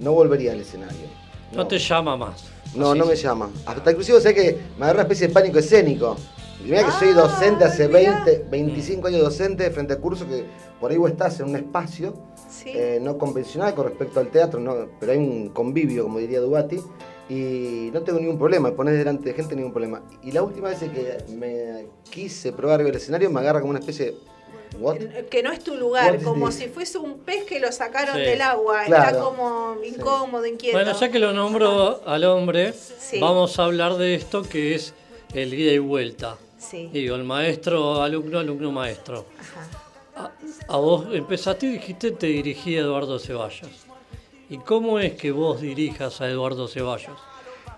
no volvería al escenario. No te llama más. No, Así no me llama. Hasta inclusive sé que me agarra una especie de pánico escénico. Y Mira que soy Ah, docente hace 20, 25 años docente frente a cursos que por ahí vos estás en un espacio Sí. eh, no convencional con respecto al teatro, no, pero hay un convivio, como diría Dubati, y no tengo ningún problema, me pones delante de gente ningún problema. Y la última vez que me quise probar del escenario me agarra como una especie de... ¿What? que no es tu lugar, como this? si fuese un pez que lo sacaron Sí. del agua, está como incómodo, inquieto. Bueno, ya que lo nombro al hombre, Sí. vamos a hablar de esto que es el ida y vuelta. Sí. Digo, el maestro, alumno, alumno, maestro. A, a vos empezaste y dijiste te dirigí a Eduardo Ceballos. ¿Y cómo es que vos dirijas a Eduardo Ceballos?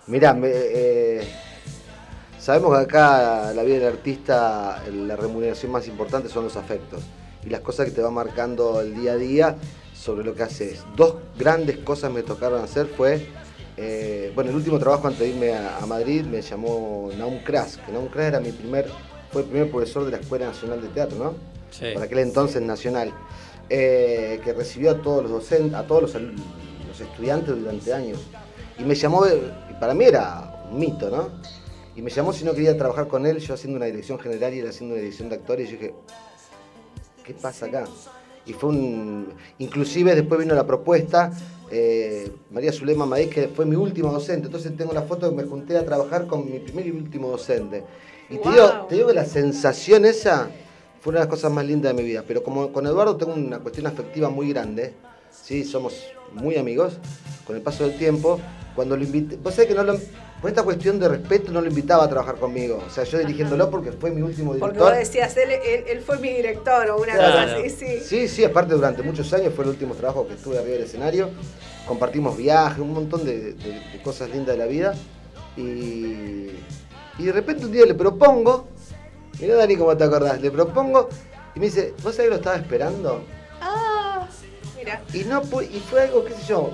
Mirá, me- eh, sabemos que acá la vida del artista, la remuneración más importante son los afectos y las cosas que te va marcando el día a día sobre lo que haces. Dos grandes cosas me tocaron hacer fue, eh, bueno, el último trabajo antes de irme a, a Madrid me llamó Naum Kras, que Naum Kras era mi primer, fue el primer profesor de la Escuela Nacional de Teatro, ¿no? Sí. Por aquel entonces nacional, eh, que recibió a todos los docentes, a todos los, los estudiantes durante años. Y me llamó, y para mí era un mito, ¿no? Y me llamó si no quería trabajar con él, yo haciendo una dirección general y él haciendo una dirección de actores, y yo dije, ¿qué pasa acá? Y fue un. Inclusive después vino la propuesta, eh, María Zulema Madrid, que fue mi último docente. Entonces tengo la foto que me junté a trabajar con mi primer y último docente. Y te, Wow. digo, te digo que la sensación esa fue una de las cosas más lindas de mi vida. Pero como con Eduardo tengo una cuestión afectiva muy grande, ¿sí? somos muy amigos, con el paso del tiempo, cuando lo invité. Vos sabés que no lo. Por esta cuestión de respeto no lo invitaba a trabajar conmigo. O sea, yo dirigiéndolo porque fue mi último Porque director. vos decías, él, él- él fue mi director o una Claro. cosa así, sí. Sí, sí, aparte durante muchos años fue el último trabajo que estuve arriba del escenario. Compartimos viajes, un montón de, de- de cosas lindas de la vida. Y, y de repente un día le propongo, mirá Dani cómo te acordás, le propongo y me dice, ¿vos sabés que lo estaba esperando? Ah, mira. Y, no, y fue algo, qué sé yo,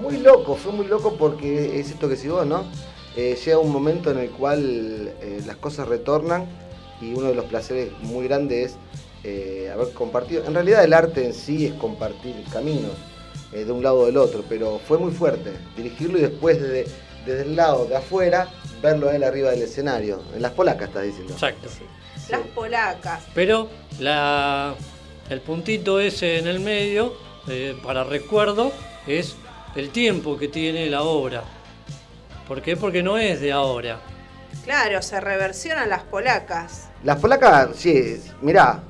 muy loco, fue muy loco porque es esto que si vos, ¿no? Eh, llega un momento en el cual eh, las cosas retornan y uno de los placeres muy grandes es eh, haber compartido. En realidad el arte en sí es compartir caminos eh, de un lado o del otro, pero fue muy fuerte dirigirlo y después desde, desde el lado de afuera verlo a él arriba del escenario. En las polacas estás diciendo. Exacto. Las polacas. Pero la, el puntito ese en el medio, eh, para recuerdo, es el tiempo que tiene la obra. ¿Por qué? Porque no es de ahora. Claro, se reversionan las polacas. Las polacas, sí, mirá,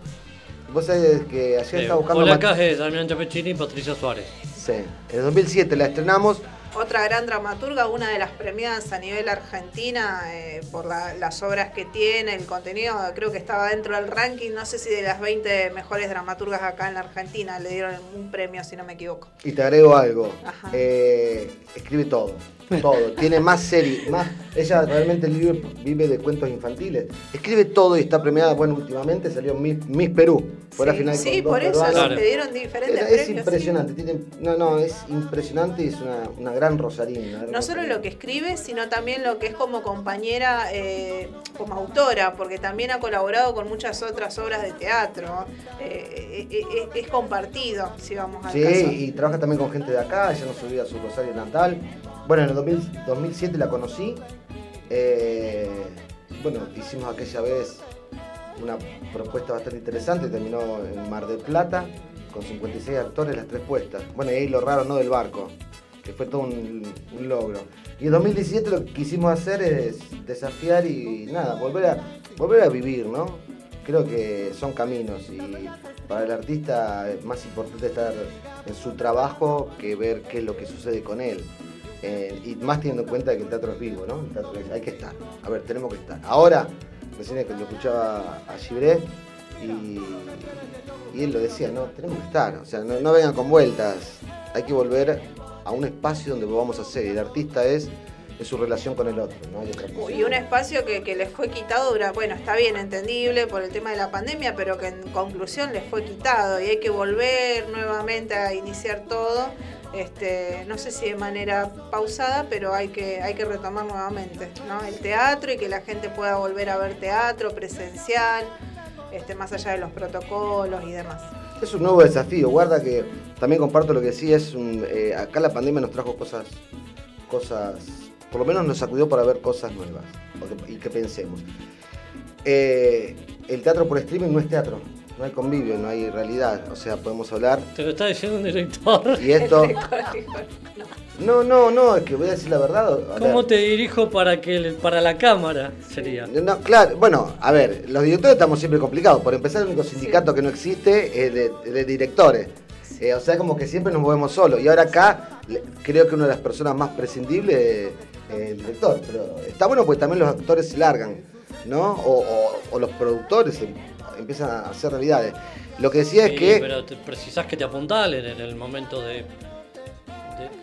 vos sabés que ayer Eh, estaba buscando... Polacas es Damián Chapeccini y Patricia Suárez. Sí, en el 2007 la estrenamos. Otra gran dramaturga, una de las premiadas a nivel argentina eh, por la- las obras que tiene, el contenido, creo que estaba dentro del ranking, no sé si de las 20 mejores dramaturgas acá en la Argentina, le dieron un premio si no me equivoco. Y te agrego algo. Ajá. Eh, escribe todo. Todo. Tiene más serie. Más, ella realmente vive, vive de cuentos infantiles. Escribe todo y está premiada. Bueno, últimamente salió Miss, Miss Perú. Fue la Sí, final sí, con por eso le dieron diferentes Era- premios. es sí. impresionante. Tiene, no, no, es impresionante y es una, una gran rosarina. No solo lo que escribe, sino también lo que es como compañera, eh, como autora, porque también ha colaborado con muchas otras obras de teatro. Eh, eh, es compartido, si vamos al Sí, caso. y trabaja también con gente de acá, ella no se olvida su rosario natal. Bueno, en el 2000 2007 la conocí. eh, bueno, hicimos aquella vez una propuesta bastante interesante, terminó en Mar del Plata, con 56 actores, las tres puestas. Bueno, y ahí lo raro, ¿no? Del barco, que fue todo un, logro. Y en 2017 lo que quisimos hacer es desafiar y nada, volver a, volver a vivir, ¿no? Creo que son caminos y para el artista es más importante estar en su trabajo que ver qué es lo que sucede con él. Eh, y más teniendo en cuenta que el teatro es vivo, ¿no? El teatro es- hay que estar. A ver, tenemos que estar. Ahora, recién que lo escuchaba a Gibré y, él lo decía, no, tenemos que estar. O sea, no, vengan con vueltas. Hay que volver a un espacio donde lo vamos a hacer. El artista es, es su relación con el otro, ¿no? Hay. Y un espacio que, que les fue quitado, bueno, está bien entendible por el tema de la pandemia, pero que en conclusión les fue quitado y hay que volver nuevamente a iniciar todo. Este, no sé si de manera pausada, pero hay que, hay que retomar nuevamente el teatro y que la gente pueda volver a ver teatro presencial, este, más allá de los protocolos y demás. Es un nuevo desafío. Guarda que también comparto lo que decía. Es un, eh, acá la pandemia nos trajo cosas, cosas, por lo menos nos sacudió para ver cosas nuevas y que pensemos. Eh, el teatro por streaming no es teatro. No hay convivio, no hay realidad. O sea, podemos hablar. Te lo está diciendo un director. [laughs] Y esto. [laughs] No, no, no, es que voy a decir la verdad. a ver. ¿Cómo te dirijo para que el- para la cámara? Sería. No, claro, bueno, a ver, los directores estamos siempre complicados. Por empezar, el único sindicato que no existe es de, de directores. Eh, o sea, como que siempre nos movemos solos. Y ahora acá, creo que una de las personas más prescindibles es el director. Pero está bueno porque también los actores se largan, ¿no? O, o- o los productores empiezan a hacer realidades. Lo que decía Sí, es que. Pero te- precisás que te apuntalen en el momento de. de-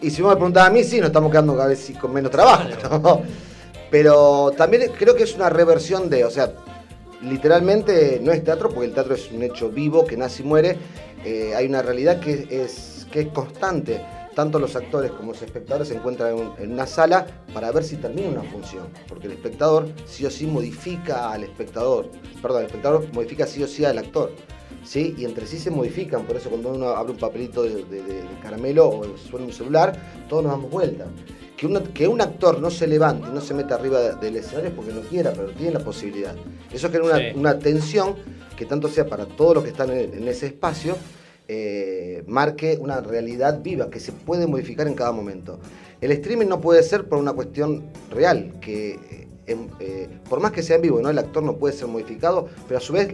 Y si vos me preguntás a mí, sí, nos estamos quedando cada vez con menos trabajo. ¿no? Pero también creo que es una reversión de, o sea, literalmente no es teatro, porque el teatro es un hecho vivo que nace y muere. Eh, hay una realidad que es, que es constante. Tanto los actores como los espectadores se encuentran en, un- en una sala para ver si termina una función. Porque el espectador sí o sí modifica al espectador. Perdón, el espectador modifica sí o sí al actor. ¿sí? Y entre sí se modifican, por eso cuando uno abre un papelito de, de- de- de caramelo o suena un celular, todos nos damos vuelta. Que, un actor no se levante y no se meta arriba de- del escenario es porque no quiera, pero tiene la posibilidad. Eso crea una, Sí. una tensión que tanto sea para todos los que están en, en ese espacio, eh, marque una realidad viva que se puede modificar en cada momento. El streaming no puede ser por una cuestión real, que eh, em- eh, por más que sea en vivo, ¿no? el actor no puede ser modificado, pero a su vez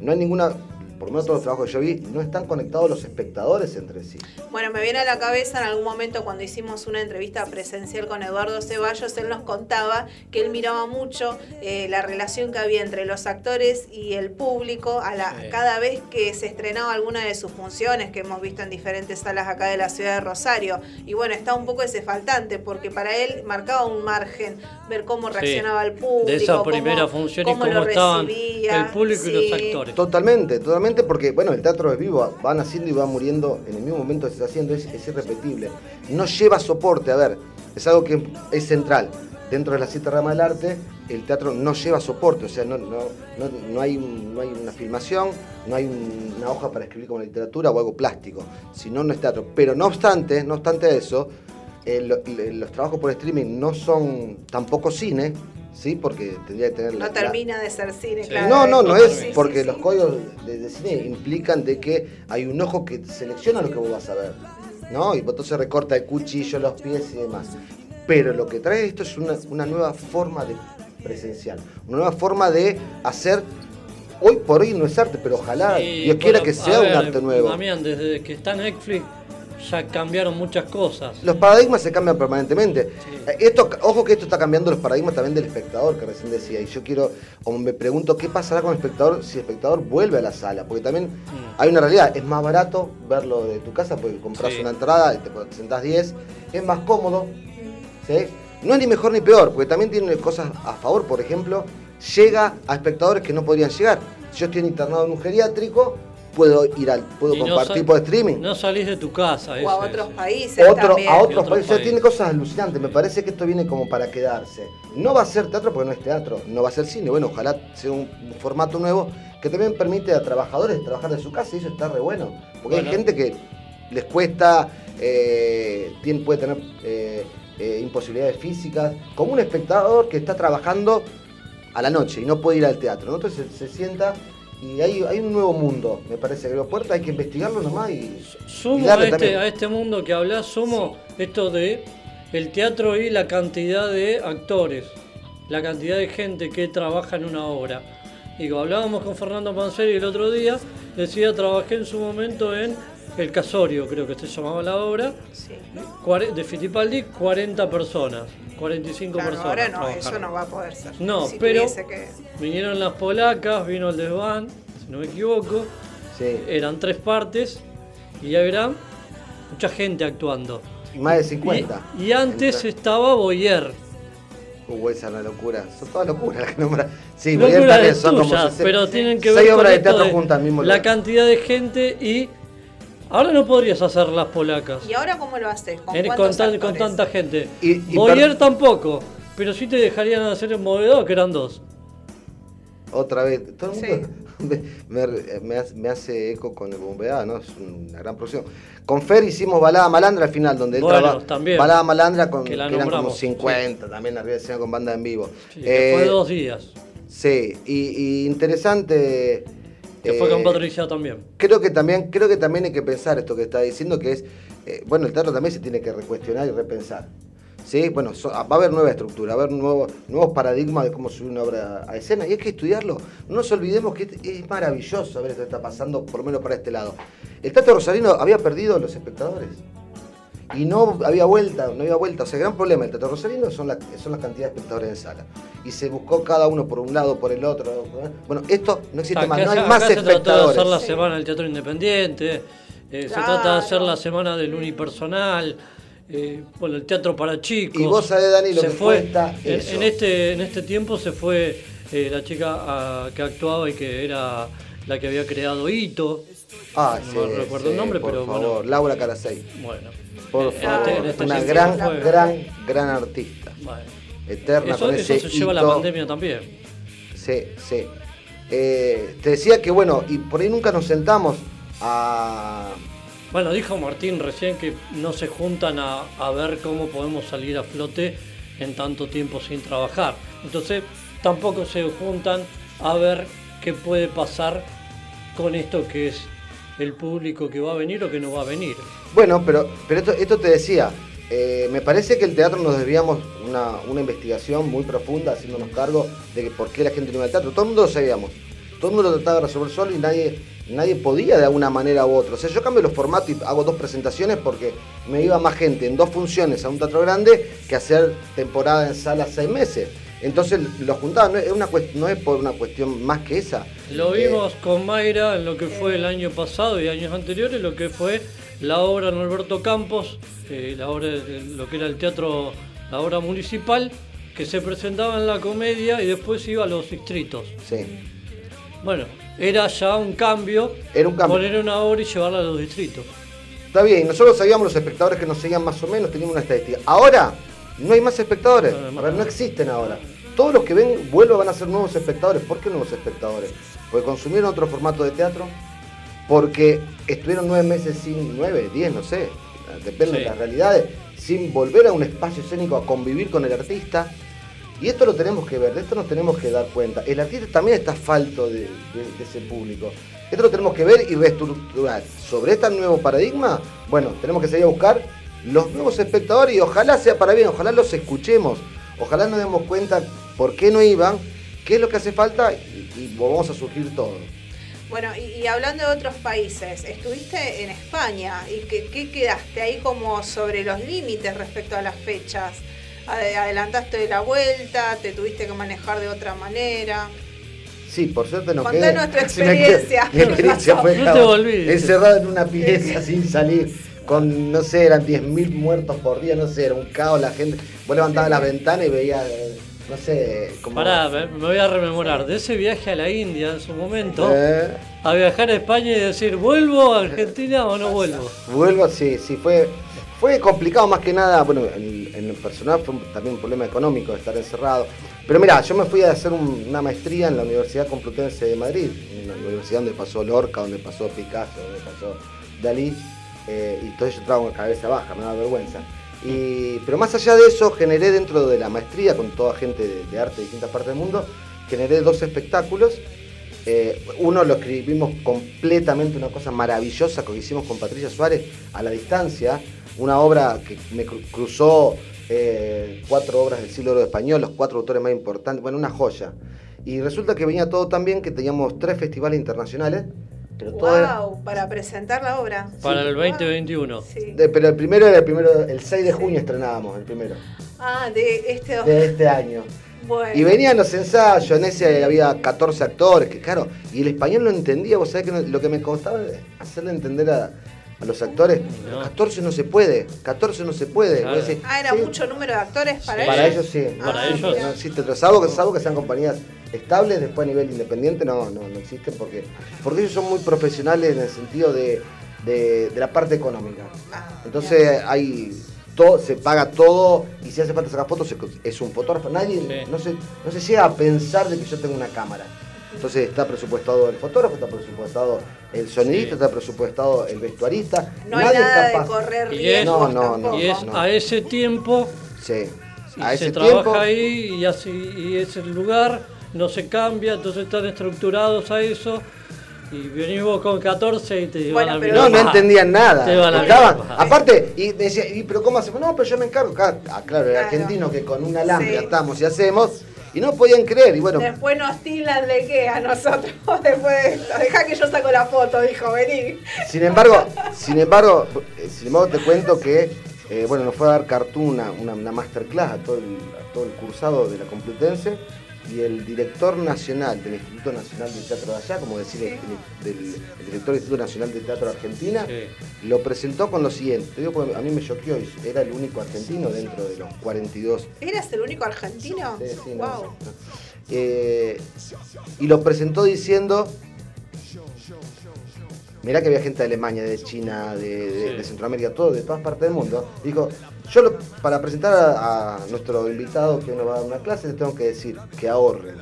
no hay ninguna, por lo menos todos los trabajos que yo vi, no están conectados los espectadores entre sí. Bueno, me viene a la cabeza en algún momento cuando hicimos una entrevista presencial con Eduardo Ceballos, él nos contaba que él miraba mucho eh, la relación que había entre los actores y el público a la, Sí. cada vez que se estrenaba alguna de sus funciones que hemos visto en diferentes salas acá de la ciudad de Rosario. Y bueno, está un poco ese faltante porque para él marcaba un margen ver cómo reaccionaba el público. de esa cómo- primera función y cómo cómo lo estaban recibía. el público y los actores. Totalmente, totalmente, porque bueno, el teatro es vivo, va naciendo y va muriendo en el mismo momento que se está haciendo, es, irrepetible. No lleva soporte, a ver, es algo que es central. Dentro de las siete ramas del arte, el teatro no lleva soporte, o sea, no, no, no, no hay, no hay una filmación, no hay un- una hoja para escribir como literatura o algo plástico, si no, no es teatro. Pero no obstante, no obstante eso, eh, los trabajos por streaming no son tampoco cine, ¿sí? Porque tendría que tener la- No la- termina de ser cine, claro. no, no, no es sí, porque sí. los códigos de, de cine implican de que hay un ojo que selecciona lo que vos vas a ver, ¿no? Y entonces recorta el cuchillo, los pies y demás. Pero lo que trae esto es una, una nueva forma de presencial, una nueva forma de hacer. Hoy por hoy no es arte, pero ojalá Sí, Dios quiera bueno, que sea un arte nuevo. Damián, desde que está Netflix ya cambiaron muchas cosas. Los paradigmas se cambian permanentemente. Eh, Esto, ojo que esto está cambiando los paradigmas también del espectador, que recién decía. Y yo quiero, o me pregunto, ¿qué pasará con el espectador si el espectador vuelve a la sala? Porque también hay una realidad, es más barato verlo de tu casa porque compras Sí. una entrada y te sentás 10, es más cómodo, ¿sí? No es ni mejor ni peor, porque también tiene cosas a favor, por ejemplo, llega a espectadores que no podrían llegar. Si yo estoy internado en un geriátrico, puedo ir al, puedo Y no compartir sal- por streaming. No salís de tu casa. O a otros países Otro, también. a otros otros países. O sea, países. tiene cosas alucinantes. Me parece que esto viene como para quedarse. No va a ser teatro porque no es teatro, no va a ser cine. Bueno, ojalá sea un, un formato nuevo que también permite a trabajadores trabajar de su casa y eso está re bueno. Porque Bueno. hay gente que les cuesta, eh, tiene, puede tener eh, eh, imposibilidades físicas, como un espectador que está trabajando a la noche y no puede ir al teatro. ¿no? Entonces se, se sienta y hay, hay un nuevo mundo, me parece. Que puerta hay que investigarlo nomás y. Sumo a este, a este mundo que hablas, sumo esto de el teatro y la cantidad de actores, la cantidad de gente que trabaja en una obra. Digo, hablábamos con Fernando Panseri el otro día, decía, trabajé en su momento en El Casorio, creo que se llamaba la obra, Sí. de Fittipaldi, 40 personas, 45 Claro, personas. ahora no, trabajaron. eso no va a poder ser. No, Si pero que- vinieron las polacas, vino el desván, si no me equivoco, Sí. eran tres partes y había mucha gente actuando. Y más de 50. Y, y antes Entra- estaba Boyer. Uh, esa es una locura. Son todas locuras las que nombra. Sí, Boyer también de son como tuyas, 60 pero tienen que seis ver con obras de esto teatro de juntas mismo la lugar. cantidad de gente y ahora no podrías hacer las polacas ¿Y ahora cómo lo haces? ¿Con con, tan- con tanta gente. Y- y Boyer per- tampoco, pero sí te dejarían hacer en Movedor, que eran dos. Otra vez, todo el mundo [laughs] me, me- me hace, me hace eco con el bombeado, ¿no? Es una gran producción. Con Fer hicimos Balada Malandra al final, donde él Bueno, traba- también. Balada Malandra con Que que, la eran como nombramos, 50, también arriba de escena con banda en vivo. Sí, que Eh, fue dos días. Sí, y, y interesante. Que fue eh, con Patricia también. Creo que también, creo que también hay que pensar esto que está diciendo, que es, eh, bueno, el teatro también se tiene que recuestionar y repensar. ¿Sí? Bueno, so- va a haber nueva estructura, va a haber nuevo- nuevos paradigmas de cómo subir una obra a escena y hay que estudiarlo. No nos olvidemos que es, maravilloso ver esto que está pasando, por lo menos para este lado. El Teatro Rosarino había perdido los espectadores y no había vuelta, no había vuelta. O sea, el gran problema del Teatro Rosarino son, la- son las cantidades de espectadores en sala. Y se buscó cada uno por un lado, por el otro. Bueno, esto no existe Acá, más, no hay acá más se trató de espectadores. hacer la semana del teatro independiente, eh, se trata de hacer la semana del unipersonal, eh, bueno, el teatro para chicos. Y vos sabés, Dani, lo se que fue, cuesta en, eso. en este, en este tiempo se fue eh, la chica que actuaba y que era la que había creado Hito. Ah, No recuerdo el nombre, por pero favor. bueno. Laura Carasei. Bueno, Por en favor. este- en este una gran, gran, gran artista. bueno. Eterna Eso, con eso ese se lleva la hito. pandemia también. Sí, sí. Eh, te decía que, bueno, y por ahí nunca nos sentamos a. Bueno, dijo Martín recién que no se juntan a, a ver cómo podemos salir a flote en tanto tiempo sin trabajar. Entonces, tampoco se juntan a ver qué puede pasar con esto que es el público que va a venir o que no va a venir. Bueno, pero, pero esto, esto te decía. eh, me parece que el teatro nos desviamos una, una investigación muy profunda, haciéndonos cargo de que por qué la gente no iba al teatro. Todo el mundo lo sabíamos. Todo el mundo lo trataba de resolver solo y nadie, nadie podía de alguna manera u otra. O sea, yo cambio los formatos y hago dos presentaciones porque me iba más gente en dos funciones a un teatro grande que hacer temporada en sala seis meses. Entonces lo juntaba, no es, una cuest- no es por una cuestión más que esa. Lo Eh, vimos con Mayra en lo que fue el año pasado y años anteriores, lo que fue la obra en Alberto Campos, eh, la obra, de- lo que era el teatro, la obra municipal, que se presentaba en la comedia y después iba a los distritos. sí. Bueno, era ya un cambio, Era un cambio. poner una obra y llevarla a los distritos. Está bien, nosotros sabíamos los espectadores que nos seguían más o menos, teníamos una estadística. Ahora no hay más espectadores, A ver, no existen ahora. Todos los que ven vuelvo van a ser nuevos espectadores. ¿Por qué nuevos espectadores? Porque consumieron otro formato de teatro, porque estuvieron nueve meses sin, nueve, diez, no sé, depende Sí. de las realidades, sin volver a un espacio escénico a convivir con el artista. Y esto lo tenemos que ver, de esto nos tenemos que dar cuenta. El artista también está falto de, de- de ese público. Esto lo tenemos que ver y reestructurar. Sobre este nuevo paradigma, bueno, tenemos que salir a buscar los nuevos espectadores y ojalá sea para bien, ojalá los escuchemos, ojalá nos demos cuenta por qué no iban, qué es lo que hace falta y, y vamos a surgir todo. Bueno, y, y hablando de otros países, estuviste en España y ¿qué, qué quedaste ahí como sobre los límites respecto a las fechas? Ade- ¿Adelantaste de la vuelta? ¿Te tuviste que manejar de otra manera? Sí, por suerte no quedé. [laughs] me quedé. experiencia. Mi experiencia ¿Qué [laughs] fue? No te encerrado en una pieza [laughs] sin salir. Con, no sé, eran 10.000 muertos por día, no sé, era un caos la gente. Vos levantabas la ventana y veías, no sé, como... Pará, me, me voy a rememorar de ese viaje a la India en su momento, Eh, a viajar a España y decir, ¿vuelvo a Argentina o no vuelvo? vuelvo, sí, sí, fue, fue complicado más que nada, bueno, en, en el personal fue también un problema económico de estar encerrado. Pero mira, yo me fui a hacer un- una maestría en la Universidad Complutense de Madrid, una universidad donde pasó Lorca, donde pasó Picasso, donde pasó Dalí, eh, y todo eso estaba con la cabeza baja, me da vergüenza. Y, pero más allá de eso, generé dentro de la maestría, con toda gente de, de arte de distintas partes del mundo, generé dos espectáculos Eh, uno lo escribimos completamente, una cosa maravillosa que hicimos con Patricia Suárez a la distancia, una obra que me cru- cruzó eh, cuatro obras del siglo oro español, los cuatro autores más importantes, bueno, una joya. Y resulta que venía todo tan bien que teníamos tres festivales internacionales, pero todo era- Wow, para presentar la obra. Para el 2021. Sí. de- pero el primero era el primero, el 6 de junio estrenábamos el primero, Ah, de este de este año. Bueno. Y venían los ensayos, en ese había 14 actores, que claro, y el español no entendía, vos sabés que no- lo que me costaba hacerle entender a, a los actores, 14 no se puede, 14 no se puede. Claro. Vos decís, Ah, era sí, mucho número de actores para, Para ellos. ellos sí. Para Ah, ellos. No existe otro, salvo que, salvo que sean compañías estables, después a nivel independiente no, no, no existen porque, porque ellos son muy profesionales en el sentido de, de- de la parte económica. Ah, Entonces hay todo, se paga todo y si hace falta sacar fotos es un fotógrafo. Nadie Sí. no, se, no se llega a pensar de que yo tengo una cámara. Entonces está presupuestado el fotógrafo, está presupuestado el sonidista, Sí. está presupuestado el vestuarista. No hay Nadie es nada de correr Y es- No, no. Y es no. a ese tiempo, Sí. A se ese trabaja tiempo. ahí y, así, y ese lugar no se cambia, entonces están estructurados a eso. Y venimos con 14 y te Bueno, van a pero- No, no entendían nada. Te van a Estaban- aparte, y decía, ¿y pero cómo hacemos? No, pero yo me encargo. Ah, claro, el Claro. argentino que con un alambre Sí. atamos y hacemos, y no podían creer. Y bueno, Después nos tildan de qué a nosotros [laughs] después de esto. Deja que yo saco la foto, dijo, vení. sin embargo, sin embargo, eh, sin embargo te cuento que, eh, bueno, nos fue a dar Cartoon una, una, una masterclass a todo, el, a todo el cursado de la Complutense. Y el director nacional del Instituto Nacional de Teatro de allá, como decir, el, del el director del Instituto Nacional de Teatro de Argentina, Sí. lo presentó con lo siguiente. Te digo porque a mí me choqueó, y era el único argentino dentro de los 42 ¿Eras el único argentino? Sí, sí, no, wow. no. Eh, y lo presentó diciendo. Mirá que había gente de Alemania, de China, de, de- Sí. de Centroamérica, todo, de todas partes del mundo. Dijo, yo lo- para presentar a, a nuestro invitado que nos va a dar una clase, les tengo que decir que ahorren.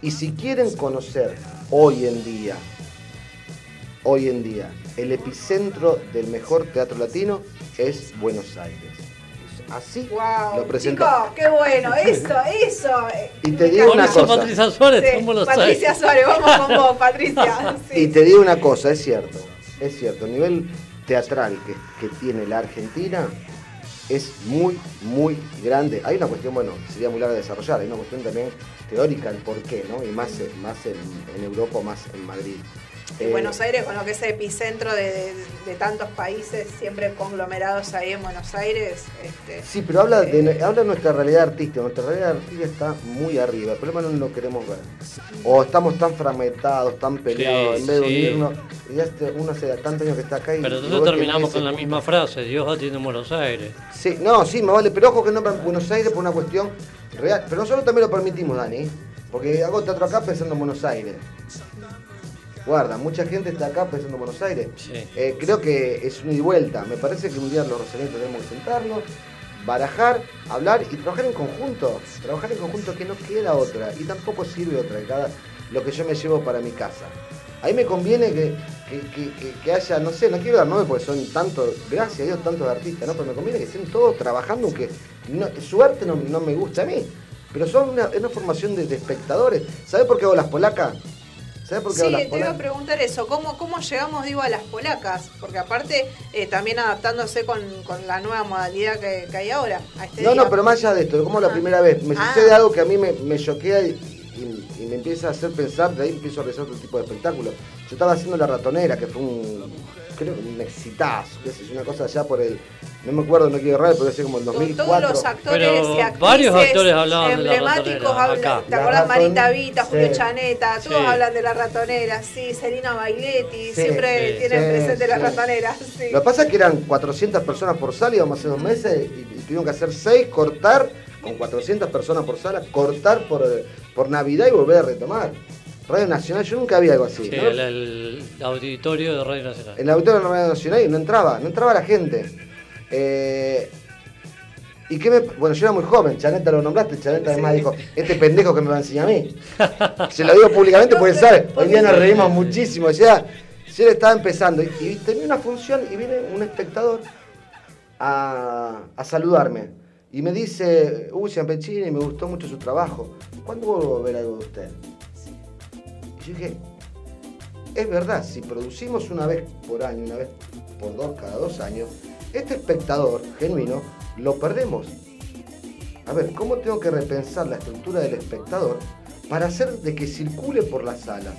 Y si quieren conocer hoy en día, hoy en día, el epicentro del mejor teatro latino es Buenos Aires. Así Wow. lo. Chicos, qué bueno. [laughs] Eso, eso. Y te digo una cosa. Patricia Suárez, Sí, ¿cómo lo Patricia sabes? Suárez, vamos con vos, Patricia. [laughs] Sí. Y te digo una cosa, es cierto, es cierto, el nivel teatral que, que tiene la Argentina es muy, muy grande. Hay una cuestión, bueno, sería muy larga de desarrollar, hay una cuestión también teórica el por qué, ¿no? Y más, en- más en, en Europa, más en Madrid. Y Eh, Buenos Aires, con lo que es epicentro de, de- de tantos países, siempre conglomerados ahí en Buenos Aires. Este, Sí, pero habla de, habla de nuestra realidad artística. Nuestra realidad artística está muy arriba. El problema no lo queremos ver. O estamos tan fragmentados, tan peleados, Sí, en vez de sí. unirnos. Y ya este- uno hace tantos años que está acá y. Pero y que terminamos con la misma frase, Dios atiende en Buenos Aires. Sí, no, sí, me vale, pero ojo que nombran Buenos Aires por una cuestión real. Pero nosotros también lo permitimos, Dani. Porque hago teatro acá pensando en Buenos Aires. Guarda, mucha gente está acá pensando en Buenos Aires. Sí. Eh, creo que es un ida y vuelta. Me parece que un día los rosarinos tenemos que sentarnos, barajar, hablar y trabajar en conjunto. Trabajar en conjunto que no queda otra. Y tampoco sirve otra. Cada, lo que yo me llevo para mi casa. Ahí me conviene que, que, que- haya, no sé, no quiero dar nombres porque son tantos, gracias a Dios, tantos artistas, ¿no? Pero me conviene que estén todos trabajando, aunque no- su arte no, no me gusta a mí. Pero son una, es una formación de, de espectadores. ¿Sabes por qué hago las polacas? ¿Sabes por qué Sí, te iba a preguntar eso, ¿cómo, cómo llegamos, digo, a las polacas? Porque aparte, eh, también adaptándose con, con la nueva modalidad que, que hay ahora, a este No, día. no, pero más allá de esto, como la Ah. primera vez, me Ah. sucede algo que a mí me, me choquea y, y- y me empieza a hacer pensar, de ahí empiezo a realizar otro tipo de espectáculo. Yo estaba haciendo La Ratonera, que fue un, creo que un exitazo, qué sé yo, una cosa allá por el, no me acuerdo, no quiero errar, pero decía como el Con 2004. todos los actores Pero y actrices varios actores hablaban de la emblemáticos, ratonera, hablan- acá. ¿te raton- Marita Vita, Julio. Chaneta, todos Sí. hablan de la ratonera, sí, Selina Bailetti, Sí, siempre sí, tienen sí, presente la ratonera, sí. Lo que pasa es que eran 400 personas por sala, íbamos hace dos meses y, y tuvieron que hacer 6, cortar, con 400 personas por sala, cortar por, por Navidad y volver a retomar. Radio Nacional, yo nunca había algo así. Sí, ¿no? el, el auditorio de Radio Nacional. En el auditorio de la Radio Nacional y no entraba, no entraba la gente. Eh, y qué me, bueno, yo era muy joven, Chaneta lo nombraste, Chaneta además dijo, este pendejo que me va a enseñar a mí. [laughs] Se lo digo públicamente porque sabe, hoy día nos reímos muchísimo, o sea, yo le estaba empezando y, y tenía una función y viene un espectador a, a saludarme. Y me dice, uy, Ciampechini, me gustó mucho su trabajo. ¿Cuándo vuelvo a ver algo de usted? Yo dije, es verdad, si producimos una vez por año, una vez por dos, cada dos años, este espectador genuino lo perdemos. A ver, ¿cómo tengo que repensar la estructura del espectador para hacer de que circule por las salas?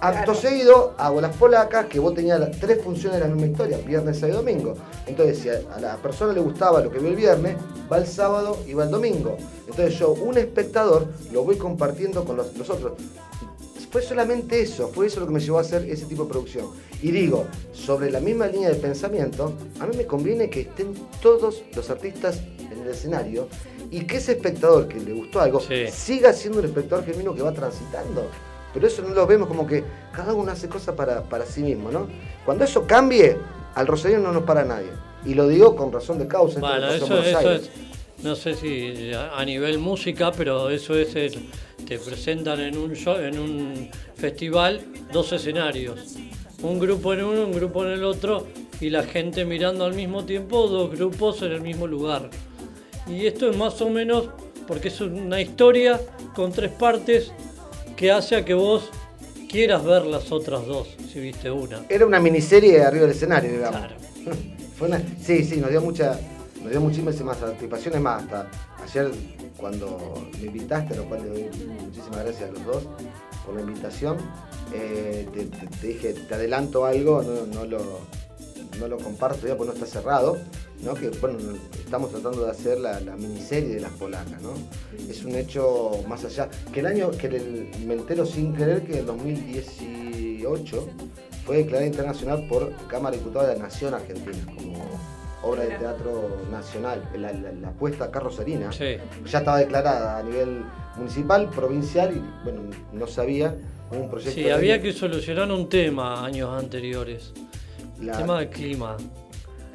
Acto seguido, hago las polacas, que vos tenías las tres funciones de la misma historia, viernes, sábado y domingo. Entonces, si a, a la persona le gustaba lo que vio el viernes, va el sábado y va el domingo. Entonces yo, un espectador, lo voy compartiendo con los, los otros. Fue solamente eso, fue eso lo que me llevó a hacer ese tipo de producción. Y digo, sobre la misma línea de pensamiento, a mí me conviene que estén todos los artistas en el escenario y que ese espectador que le gustó algo siga siendo un espectador genuino que va transitando. Pero eso no lo vemos como que cada uno hace cosas para, para sí mismo, ¿no? Cuando eso cambie, al Rosario no nos para nadie. Y lo digo con razón de causa. esto Bueno, en eso, Buenos eso Aires. es, no sé si a nivel música, pero eso es, el- te presentan en un show, en un festival dos escenarios, un grupo en uno, un grupo en el otro, y la gente mirando al mismo tiempo dos grupos en el mismo lugar. Y esto es más o menos porque es una historia con tres partes que hace a que vos quieras ver las otras dos, si viste una. Era una miniserie arriba del escenario, digamos. [laughs] Fue una- sí, sí, nos dio mucha, nos dio muchísimas satisfacciones más. Hasta ayer cuando me invitaste, lo cual le doy muchísimas gracias a los dos por la invitación, eh, te, te- te dije, te adelanto algo, no, no lo, no lo comparto todavía porque no está cerrado, ¿no? que bueno, estamos tratando de hacer la, la miniserie de las polacas, ¿no? Es un hecho más allá, que el año, que el- me entero sin querer que el 2018 fue declarada internacional por Cámara de Diputados de la Nación Argentina obra de teatro nacional, la, la, la puesta acá rosarina. Ya estaba declarada a nivel municipal, provincial y bueno, no sabía, un proyecto Sí, de había ley. que solucionar un tema años anteriores. La- El tema del clima.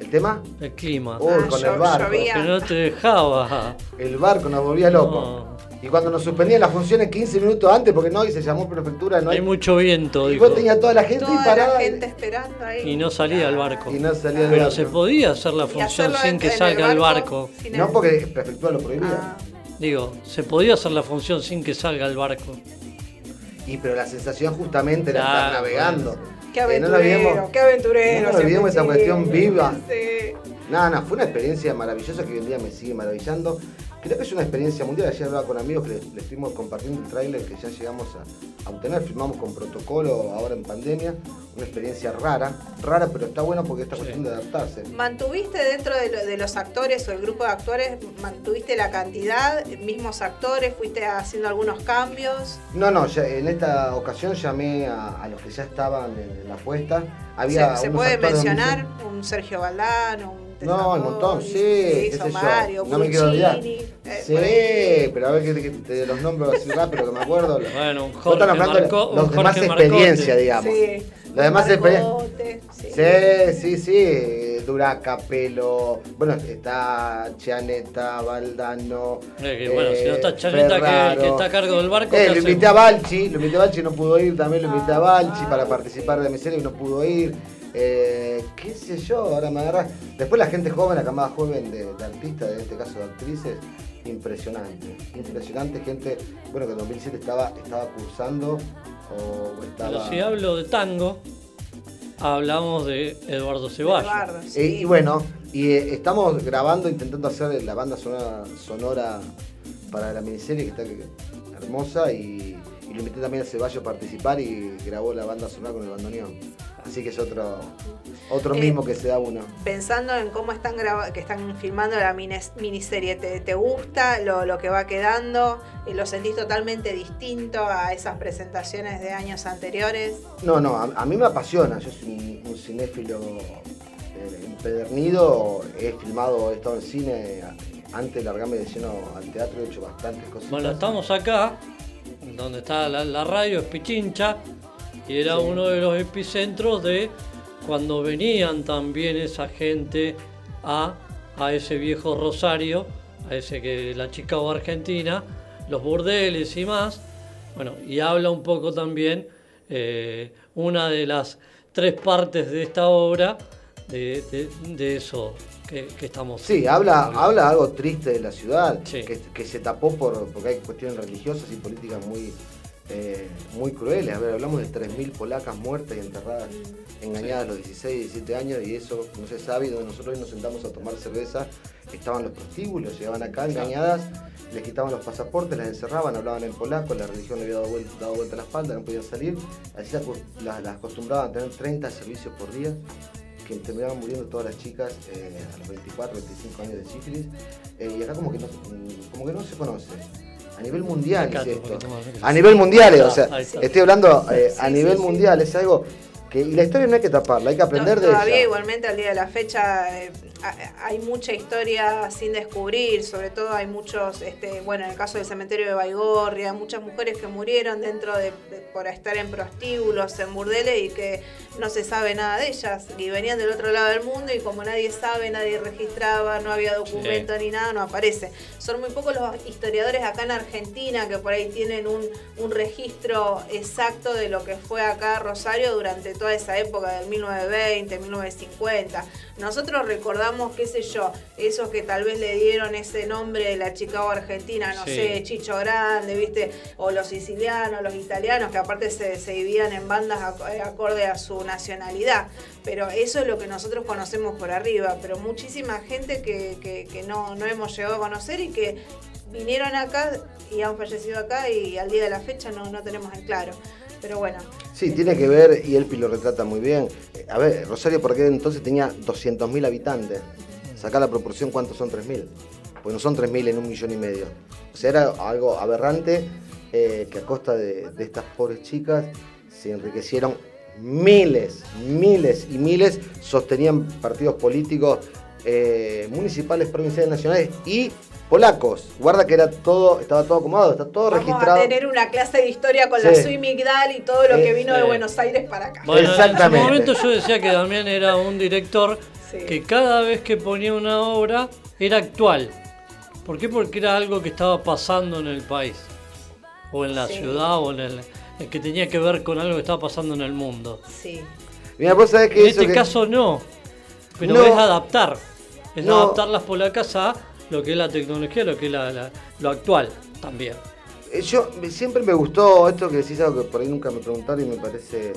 ¿El tema? El clima. Uy, Ah, con el barco. Que no te dejaba. El barco nos volvía loco. Y cuando nos suspendían las funciones 15 minutos antes, porque no, y se llamó prefectura, no Hay mucho viento, Y dijo. vos tenías toda la gente Toda y parada. la gente esperando ahí. Y no salía el barco. Y no salía el Pero barco. se podía hacer la función sin que el salga el barco. No, porque prefectura lo prohibía. Ah. Digo, se podía hacer la función sin que salga el barco. Y pero la sensación justamente era estar navegando. Qué Eh, no aventurero, olvidemos- qué aventurero. No olvidemos esa cuestión viva. Sí. Nada, nada, fue una experiencia maravillosa que hoy en día me sigue maravillando. Creo que es una experiencia mundial. Ayer hablaba con amigos que les, les estuvimos compartiendo el tráiler que ya llegamos a, a obtener. Firmamos con protocolo ahora en pandemia. Una experiencia rara, rara, pero está buena porque esta cuestión de adaptarse. ¿Mantuviste dentro de, lo- de los actores o el grupo de actores, mantuviste la cantidad, mismos actores, fuiste haciendo algunos cambios? No, no, ya- en esta ocasión llamé a, a los que ya estaban en, en la puesta. Había ¿Se, puede mencionar un Sergio Valdano, un No, un montón, sí, qué hizo sé yo. Mario, no me quiero olvidar. Eh. Sí, pero a ver que, que te los nombro así rápido que me acuerdo. Bueno, un No Jorge Marco- los demás Jorge experiencia, Marcote. digamos. Sí. Los demás experiencia. Sí. Sí, sí, sí. Duraca, Pelo. Bueno, está Chianeta, Valdano. Eh, que bueno, si no está eh, Chaneta que, que está a cargo del barco, Eh, ¿qué lo invité a Balchi, lo invité a Balchi, no pudo ir, también lo invité a Balchi para participar de mi serie y no pudo ir. Eh, qué sé yo, ahora me agarras. Después la gente joven, la camada joven de, de artistas, en este caso de actrices, impresionante. Impresionante, gente, bueno, que en 2007 estaba, estaba cursando o estaba... Pero si hablo de tango, hablamos de Eduardo Ceballos. Eduardo, sí. Eh, y bueno, y eh, estamos grabando, intentando hacer la banda sonora, sonora para la miniserie que está hermosa y, y lo invité también a Ceballos a participar y grabó la banda sonora con el bandoneón. Así que es otro, otro Eh, mismo que se da uno. Pensando en cómo están graba- que están filmando la miniserie, ¿te, te gusta lo, lo que va quedando? Eh, ¿Lo sentís totalmente distinto a esas presentaciones de años anteriores? No, no, a, a mí me apasiona, yo soy un, un cinéfilo eh, empedernido, he filmado, he estado en cine, antes de largarme de lleno al teatro he hecho bastantes cosas. Bueno, estamos acá, donde está la, la radio, es Pichincha, y era Sí. uno de los epicentros de cuando venían también esa gente a, a ese viejo Rosario, a ese que la Chicago Argentina, los burdeles y más. Bueno, y habla un poco también eh, una de las tres partes de esta obra, de, de- de eso que, que estamos Sí, habla, habla algo triste de la ciudad, que, que se tapó por, porque hay cuestiones religiosas y políticas muy, eh, muy crueles. A ver, hablamos de 3.000 polacas muertas y enterradas, engañadas a los 16, 17 años y eso no se sabe. Y donde nosotros nos sentamos a tomar cerveza, estaban los prostíbulos, llegaban acá engañadas, les quitaban los pasaportes, las encerraban, hablaban en polaco, la religión le había dado vuelta, dado vuelta la espalda, no podían salir. Así las, las- las acostumbraban a tener 30 servicios por día que terminaban muriendo todas las chicas eh, a los 24, 25 años de sífilis. Eh, y acá como que, no, como que no se conoce. A nivel mundial es esto. A nivel mundial, o sea, estoy hablando eh, a nivel mundial, es algo que... Y la historia no hay que taparla, hay que aprender No, de todavía ella. igualmente al día de la fecha eh, hay mucha historia sin descubrir, sobre todo hay muchos, este, bueno, en el caso del cementerio de Baigorria, muchas mujeres que murieron dentro de, de- por estar en prostíbulos, en burdeles y que no se sabe nada de ellas y venían del otro lado del mundo y como nadie sabe, nadie registraba, no había documento ni nada, no aparece. Son muy pocos los historiadores acá en Argentina que por ahí tienen un, un registro exacto de lo que fue acá Rosario durante toda esa época del 1920, 1950. Nosotros recordamos, qué sé yo, esos que tal vez le dieron ese nombre de la Chicago Argentina, no Sí. sé, Chicho Grande, ¿viste? O los sicilianos, los italianos, que aparte se, se dividían en bandas eh, acorde a su nacionalidad. Pero eso es lo que nosotros conocemos por arriba. Pero muchísima gente que, que- que no, no hemos llegado a conocer y que vinieron acá y han fallecido acá y al día de la fecha no, no tenemos en claro. Pero bueno, Sí, tiene que ver, y Elpi lo retrata muy bien. Eh, A ver, Rosario por aquel entonces tenía 200.000 habitantes. Sacar la proporción, ¿cuántos son 3.000? Pues no son 3.000 en un millón y medio. O sea, era algo aberrante eh, que a costa de, de estas pobres chicas se enriquecieron miles, miles y miles, sostenían partidos políticos eh, municipales, provinciales, nacionales y polacos. Guarda que era todo, estaba todo acomodado, está todo vamos registrado. a tener una clase de historia con la Sí. Sui Migdal y todo lo que vino de. Buenos Aires para acá. Bueno, en Exactamente. su momento yo decía que Damián era un director Sí. que cada vez que ponía una obra era actual. ¿Por qué? Porque era algo que estaba pasando en el país, o en la Sí. ciudad, o en el eh, que tenía que ver con algo que estaba pasando en el mundo. Sí. Mira, vos sabés que En eso este que- caso no, pero No. es adaptar, es No. adaptar las polacas a lo que es la tecnología, lo que es la- la- lo actual también. Eh, Yo siempre me gustó esto que decís algo que por ahí nunca me preguntaron y me parece.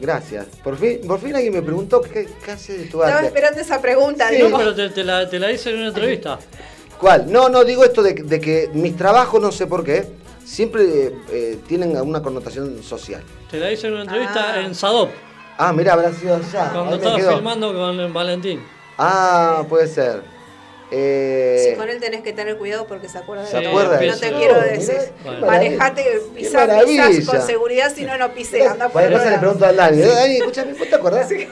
gracias. Por fin, por fin alguien me preguntó qué, qué hace de tu Estaba arte. esperando esa pregunta. Sí. digo. No, pero te, te la, te la hice en una entrevista. [laughs] ¿Cuál? No, no, digo esto de, de que mis trabajos, no sé por qué, siempre eh, eh, tienen una connotación social. Te la hice en una entrevista Ah. en Sadop, Ah, mira, habrá sido allá. cuando estaba filmando con Valentín. Ah, puede ser. Eh, Sí, con él tenés que tener cuidado porque se acuerda ¿Se de acuerda todo. No te quiero decir. Bueno. Manejate, pisá, pisás con seguridad, si no, no pisé. Anda por Bueno, otro esa le lado. pregunto a Dani. Dani, escúchame, ¿vos te acordás? Sí.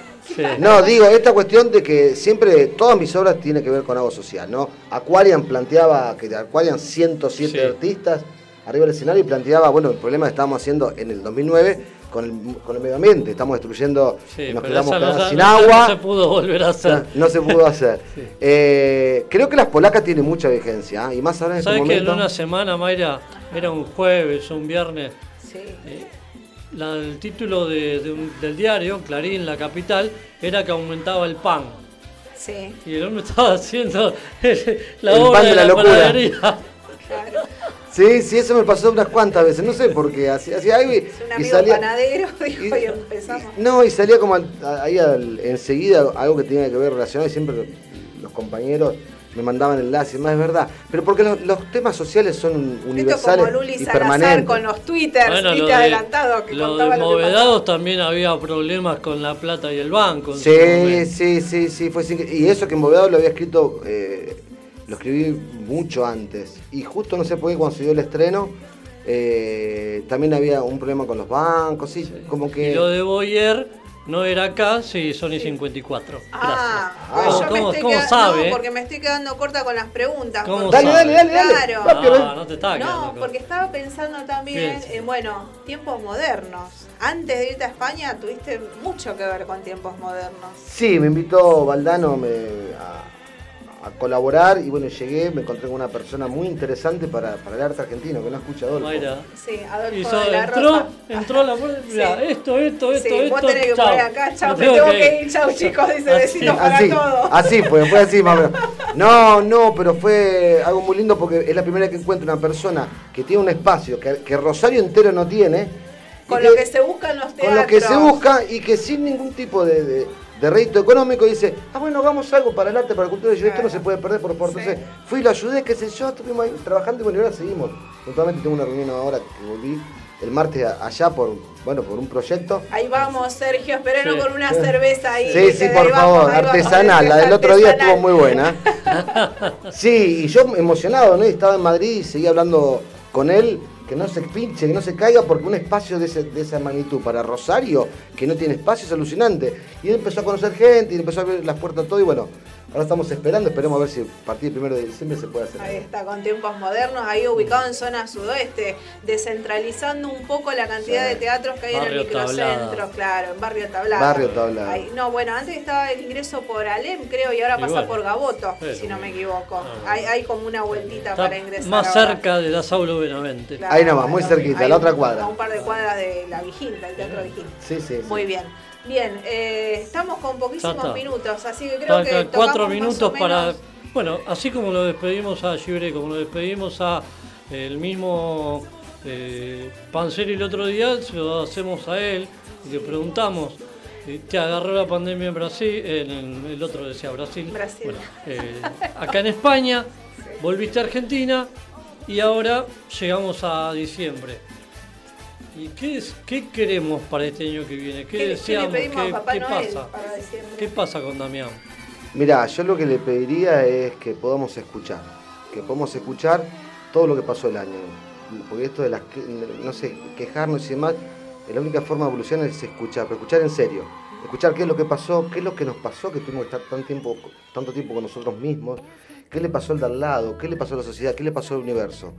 No, digo, esta cuestión de que siempre todas mis obras tienen que ver con algo social, ¿no? Aquarian planteaba que de Aquarian 107 Sí. artistas arriba del escenario y planteaba, bueno, el problema que estábamos haciendo en el 2009 con el, con el medio ambiente, estamos destruyendo, Sí, nos quedamos no, sin no- agua. no se pudo volver a hacer. No se pudo hacer. [laughs] Sí. Eh, creo que las polacas tienen mucha vigencia, ¿ah? y más ahora en este ¿Sabes que en una semana, Mayra, era un jueves, un viernes, Sí. eh, la- el título de- de un- del diario, Clarín, La Capital, era que aumentaba el pan. Sí, Y el hombre estaba haciendo [laughs] la El obra pan de de la, la locura. panadería. Sí, sí, eso me pasó unas cuantas veces, no sé por qué, hacía, hacía algo y, Es un y amigo salía... panadero, [laughs] dijo, y, y- empezamos. No, y salía como al- ahí al- enseguida algo que tenía que ver relacionado y siempre los compañeros me mandaban enlaces, más es verdad. Pero porque los, los temas sociales son Esto universales como Luli y Salazar permanentes. con los twitters, Bueno, lo viste, de, adelantado, que lo contaba de lo. Movedados también había problemas con la plata y el banco. Sí, sí, sí, sí, fue sin Y eso que en Bovedado lo había escrito, eh, lo escribí mucho antes. Y justo no sé por qué cuando se dio el estreno, eh, también había un problema con los bancos, sí, como que... Y lo de Boyer no era acá, sí, Sony 54. Gracias. Ah, pues yo me ¿Cómo- estoy cómo quedando, sabe, no, porque me estoy quedando corta con las preguntas. ¿Cómo porque- Dale, dale, dale, dale. Claro. rápido, No, no te estaba No, porque estaba pensando también en, bueno, tiempos modernos. Antes de irte a España tuviste mucho que ver con tiempos modernos. Sí, me invitó Valdano me- a colaborar y bueno, llegué, me encontré con una persona muy interesante para, para el arte argentino que no escucha Adolfo. Mayra. Sí, Adolfo Hizo- de la entró, Rosa. entró a la puerta, [laughs] mirá, esto, esto, esto, Sí, esto. vos tenés que chau. poner acá, chau, Me tengo que ir, chau [laughs] chicos, dice Así. besitos para Así, todos. [laughs] así fue, fue así más o menos. No, no, pero fue algo muy lindo porque es la primera vez que encuentro una persona que tiene un espacio que, que Rosario entero no tiene. y Con lo que se buscan los teatros. con lo que se busca y que sin ningún tipo de, de, de rédito económico dice, ah bueno, hagamos algo para el arte, para la cultura, y yo esto no se puede perder por favor. Entonces fui, lo ayudé, qué sé yo, estuvimos ahí trabajando y bueno, y ahora seguimos. Puntualmente tengo una reunión ahora que volví el martes allá por, bueno, por un proyecto. Ahí vamos, Sergio, espérenos Sí. con una cerveza ahí. Sí, sí, por favor, vamos, artesanal. La del otro día estuvo muy buena. [laughs] Sí, y yo emocionado, ¿no? Y Estaba en Madrid y seguía hablando con él, que no se pinche, que no se caiga, porque un espacio de, esa magnitud para Rosario, que no tiene espacio, es alucinante. Y él empezó a conocer gente y empezó a abrir las puertas a todo y bueno, ahora estamos esperando, esperemos a ver si a partir del primero de diciembre se puede hacer. Ahí está, con tiempos modernos, ahí ubicado en zona sudoeste, descentralizando un poco la cantidad Sí. de teatros que hay en el microcentro, Tablada. claro, en Barrio Tablada. Barrio Tablada. Ahí- no, bueno, antes estaba el ingreso por Alem, creo, y ahora pasa por Gaboto, pero- si no me equivoco. bueno. Hay, hay como una vueltita Está para ingresar. más ahora. cerca de la Saulo Benavente. Claro, Ahí nomás, muy cerquita, ahí la otra A cuadra. un par de cuadras de la Vigil, del Teatro Vigil. Sí, sí. sí. Muy bien. Bien, eh, estamos con poquísimos minutos, así que creo que cuatro minutos para. Bueno, así como lo despedimos a Gibre, como lo despedimos a el mismo eh, Panseri el otro día, se lo hacemos a él y le preguntamos. eh, Te agarró la pandemia en Brasil, en el, otro decía Brasil. Brasil. Bueno, eh, acá en España, [laughs] volviste a Argentina y ahora llegamos a diciembre. ¿Y qué, es, qué queremos para este año que viene? ¿Qué, ¿Qué, qué le deseamos? pedimos ¿Qué, a Papá qué Noel pasa? para? ¿Qué pasa con Damián? Mirá, yo lo que le pediría es que podamos escuchar, que podamos escuchar todo lo que pasó el año. Porque esto de las, que- no sé, quejarnos y demás, la única forma de evolucionar es escuchar, pero escuchar en serio. Escuchar qué es lo que pasó, qué es lo que nos pasó, que tuvimos que estar tan tiempo, tanto tiempo con nosotros mismos, qué le pasó al de al lado, qué le pasó a la sociedad, qué le pasó al universo.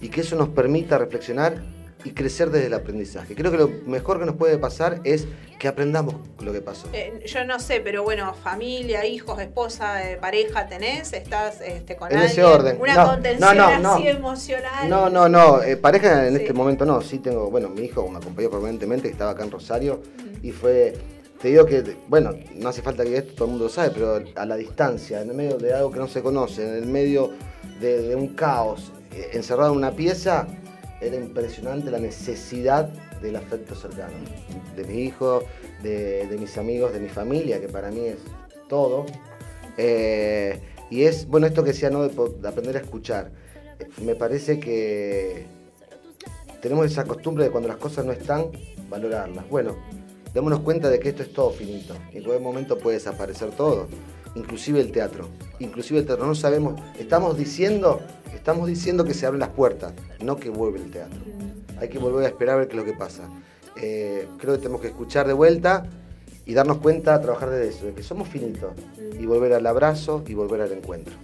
Y que eso nos permita reflexionar y crecer desde el aprendizaje. Creo que lo mejor que nos puede pasar es que aprendamos lo que pasó. Eh, yo no sé, pero bueno, familia, hijos, esposa, eh, pareja tenés, estás este, con En alguien, ese orden. una No, contención no, no, así emocional. No, no, no. eh, pareja en Sí. este momento no. Sí tengo, bueno, mi hijo me acompañó permanentemente, que estaba acá en Rosario. Y fue, te digo que, bueno, no hace falta que esto todo el mundo lo sabe, pero a la distancia, en el medio de algo que no se conoce, en el medio de, de un caos, encerrado en una pieza, era impresionante la necesidad del afecto cercano. De mi hijo, de, de mis amigos, de mi familia, que para mí es todo. Eh, y es, bueno, esto que decía, ¿no? De, de aprender a escuchar. Me parece que tenemos esa costumbre de cuando las cosas no están, valorarlas. Bueno, démonos cuenta de que esto es todo finito. En cualquier momento puede desaparecer todo. Inclusive el teatro. Inclusive el teatro. No sabemos, estamos diciendo, estamos diciendo que se abren las puertas, no que vuelve el teatro. Hay que volver a esperar a ver qué es lo que pasa. Eh, creo que tenemos que escuchar de vuelta y darnos cuenta, trabajar desde eso, de que somos finitos. Y volver al abrazo y volver al encuentro.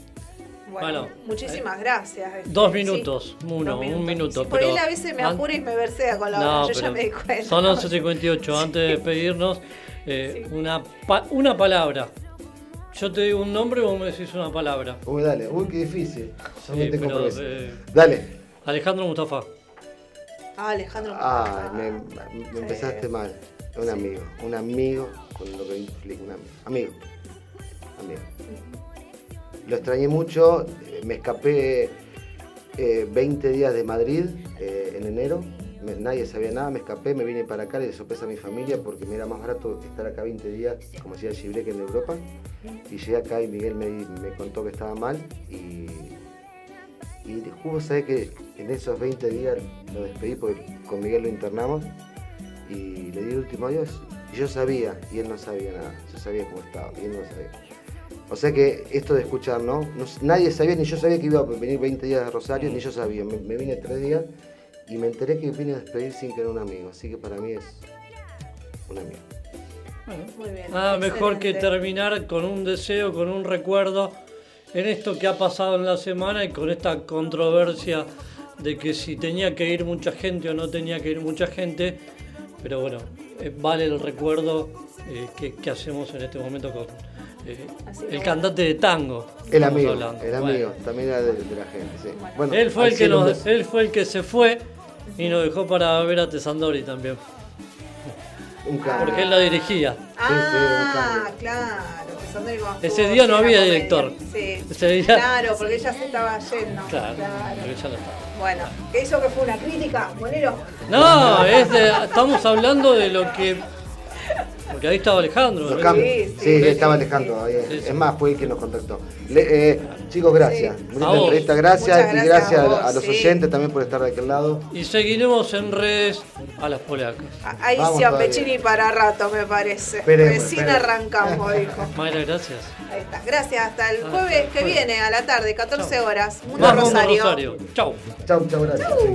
Bueno, Bueno, muchísimas gracias. este, Dos sí. minutos, uno, Dos un minuto. Sí, por pero él a veces me apura y me versea con la No, hora, yo ya pero me di cuenta. Son 11.58. Antes de [laughs] despedirnos, eh, una, pa- una palabra. Yo te digo un nombre y vos me decís una palabra. Uy, dale, uy, qué difícil. Yo Sí, pero, eh, Dale. Alejandro Mustafa. Ah, Alejandro. Ah, me, me empezaste mal. Un amigo, un amigo con lo que implica un amigo. Amigo. Amigo. Lo extrañé mucho, eh, me escapé eh, 20 días de Madrid eh, en enero, Nadie sabía nada, me escapé, me vine para acá, le sorpresa a mi familia porque me era más barato estar acá 20 días, como decía Gibre, que en Europa. Y llegué acá y Miguel me, me contó que estaba mal y, y justo sabés que en esos 20 días lo despedí porque con Miguel lo internamos y le di el último adiós. Y yo sabía, y él no sabía nada, yo sabía cómo estaba, y él no sabía. O sea que esto de escuchar, ¿no? Nadie sabía, ni yo sabía que iba a venir 20 días de Rosario, ni yo sabía. Me, me vine tres días y me enteré que vine a despedir sin que era un amigo. Así que para mí es un amigo. Muy bien. Nada mejor que excelente. terminar con un deseo, con un recuerdo en esto que ha pasado en la semana y con esta controversia de que si tenía que ir mucha gente o no tenía que ir mucha gente. Pero bueno, eh, vale el recuerdo eh, que, que hacemos en este momento con eh, el cantante de tango. El amigo, hablando. el Bueno. amigo, también era de, de la gente, sí. Bueno, él, fue el que nos, él fue el que se fue y nos dejó para ver a Tesandori también. Un cambio. Porque él la dirigía. Ah, claro. Guapo, Ese día no sí, había director. Sí. Ese día- Claro, porque ella se estaba yendo. Claro, pero ella no estaba. Bueno, que eso que fue una crítica, Monero. No, es de- estamos hablando de lo que. Porque ahí estaba Alejandro. Cambios. Sí, estaba Alejandro. Es más, fue el que nos contactó. Le- eh, chicos, gracias. Muy linda A vos. entrevista, gracias. Muchas y gracias gracias a a, vos, a los sí. oyentes también por estar de aquel lado. Y seguiremos en redes a las polacas. Ahí Vamos sí a. Pechini para rato, me parece. Esperemos, Recién esperemos. arrancamos, [laughs] dijo. Mayra, gracias. Ahí está. Gracias. Hasta el jueves que viene a la tarde, 14 horas. Mundo Rosario. Rosario. Chau. Chau, chau, gracias. Radio.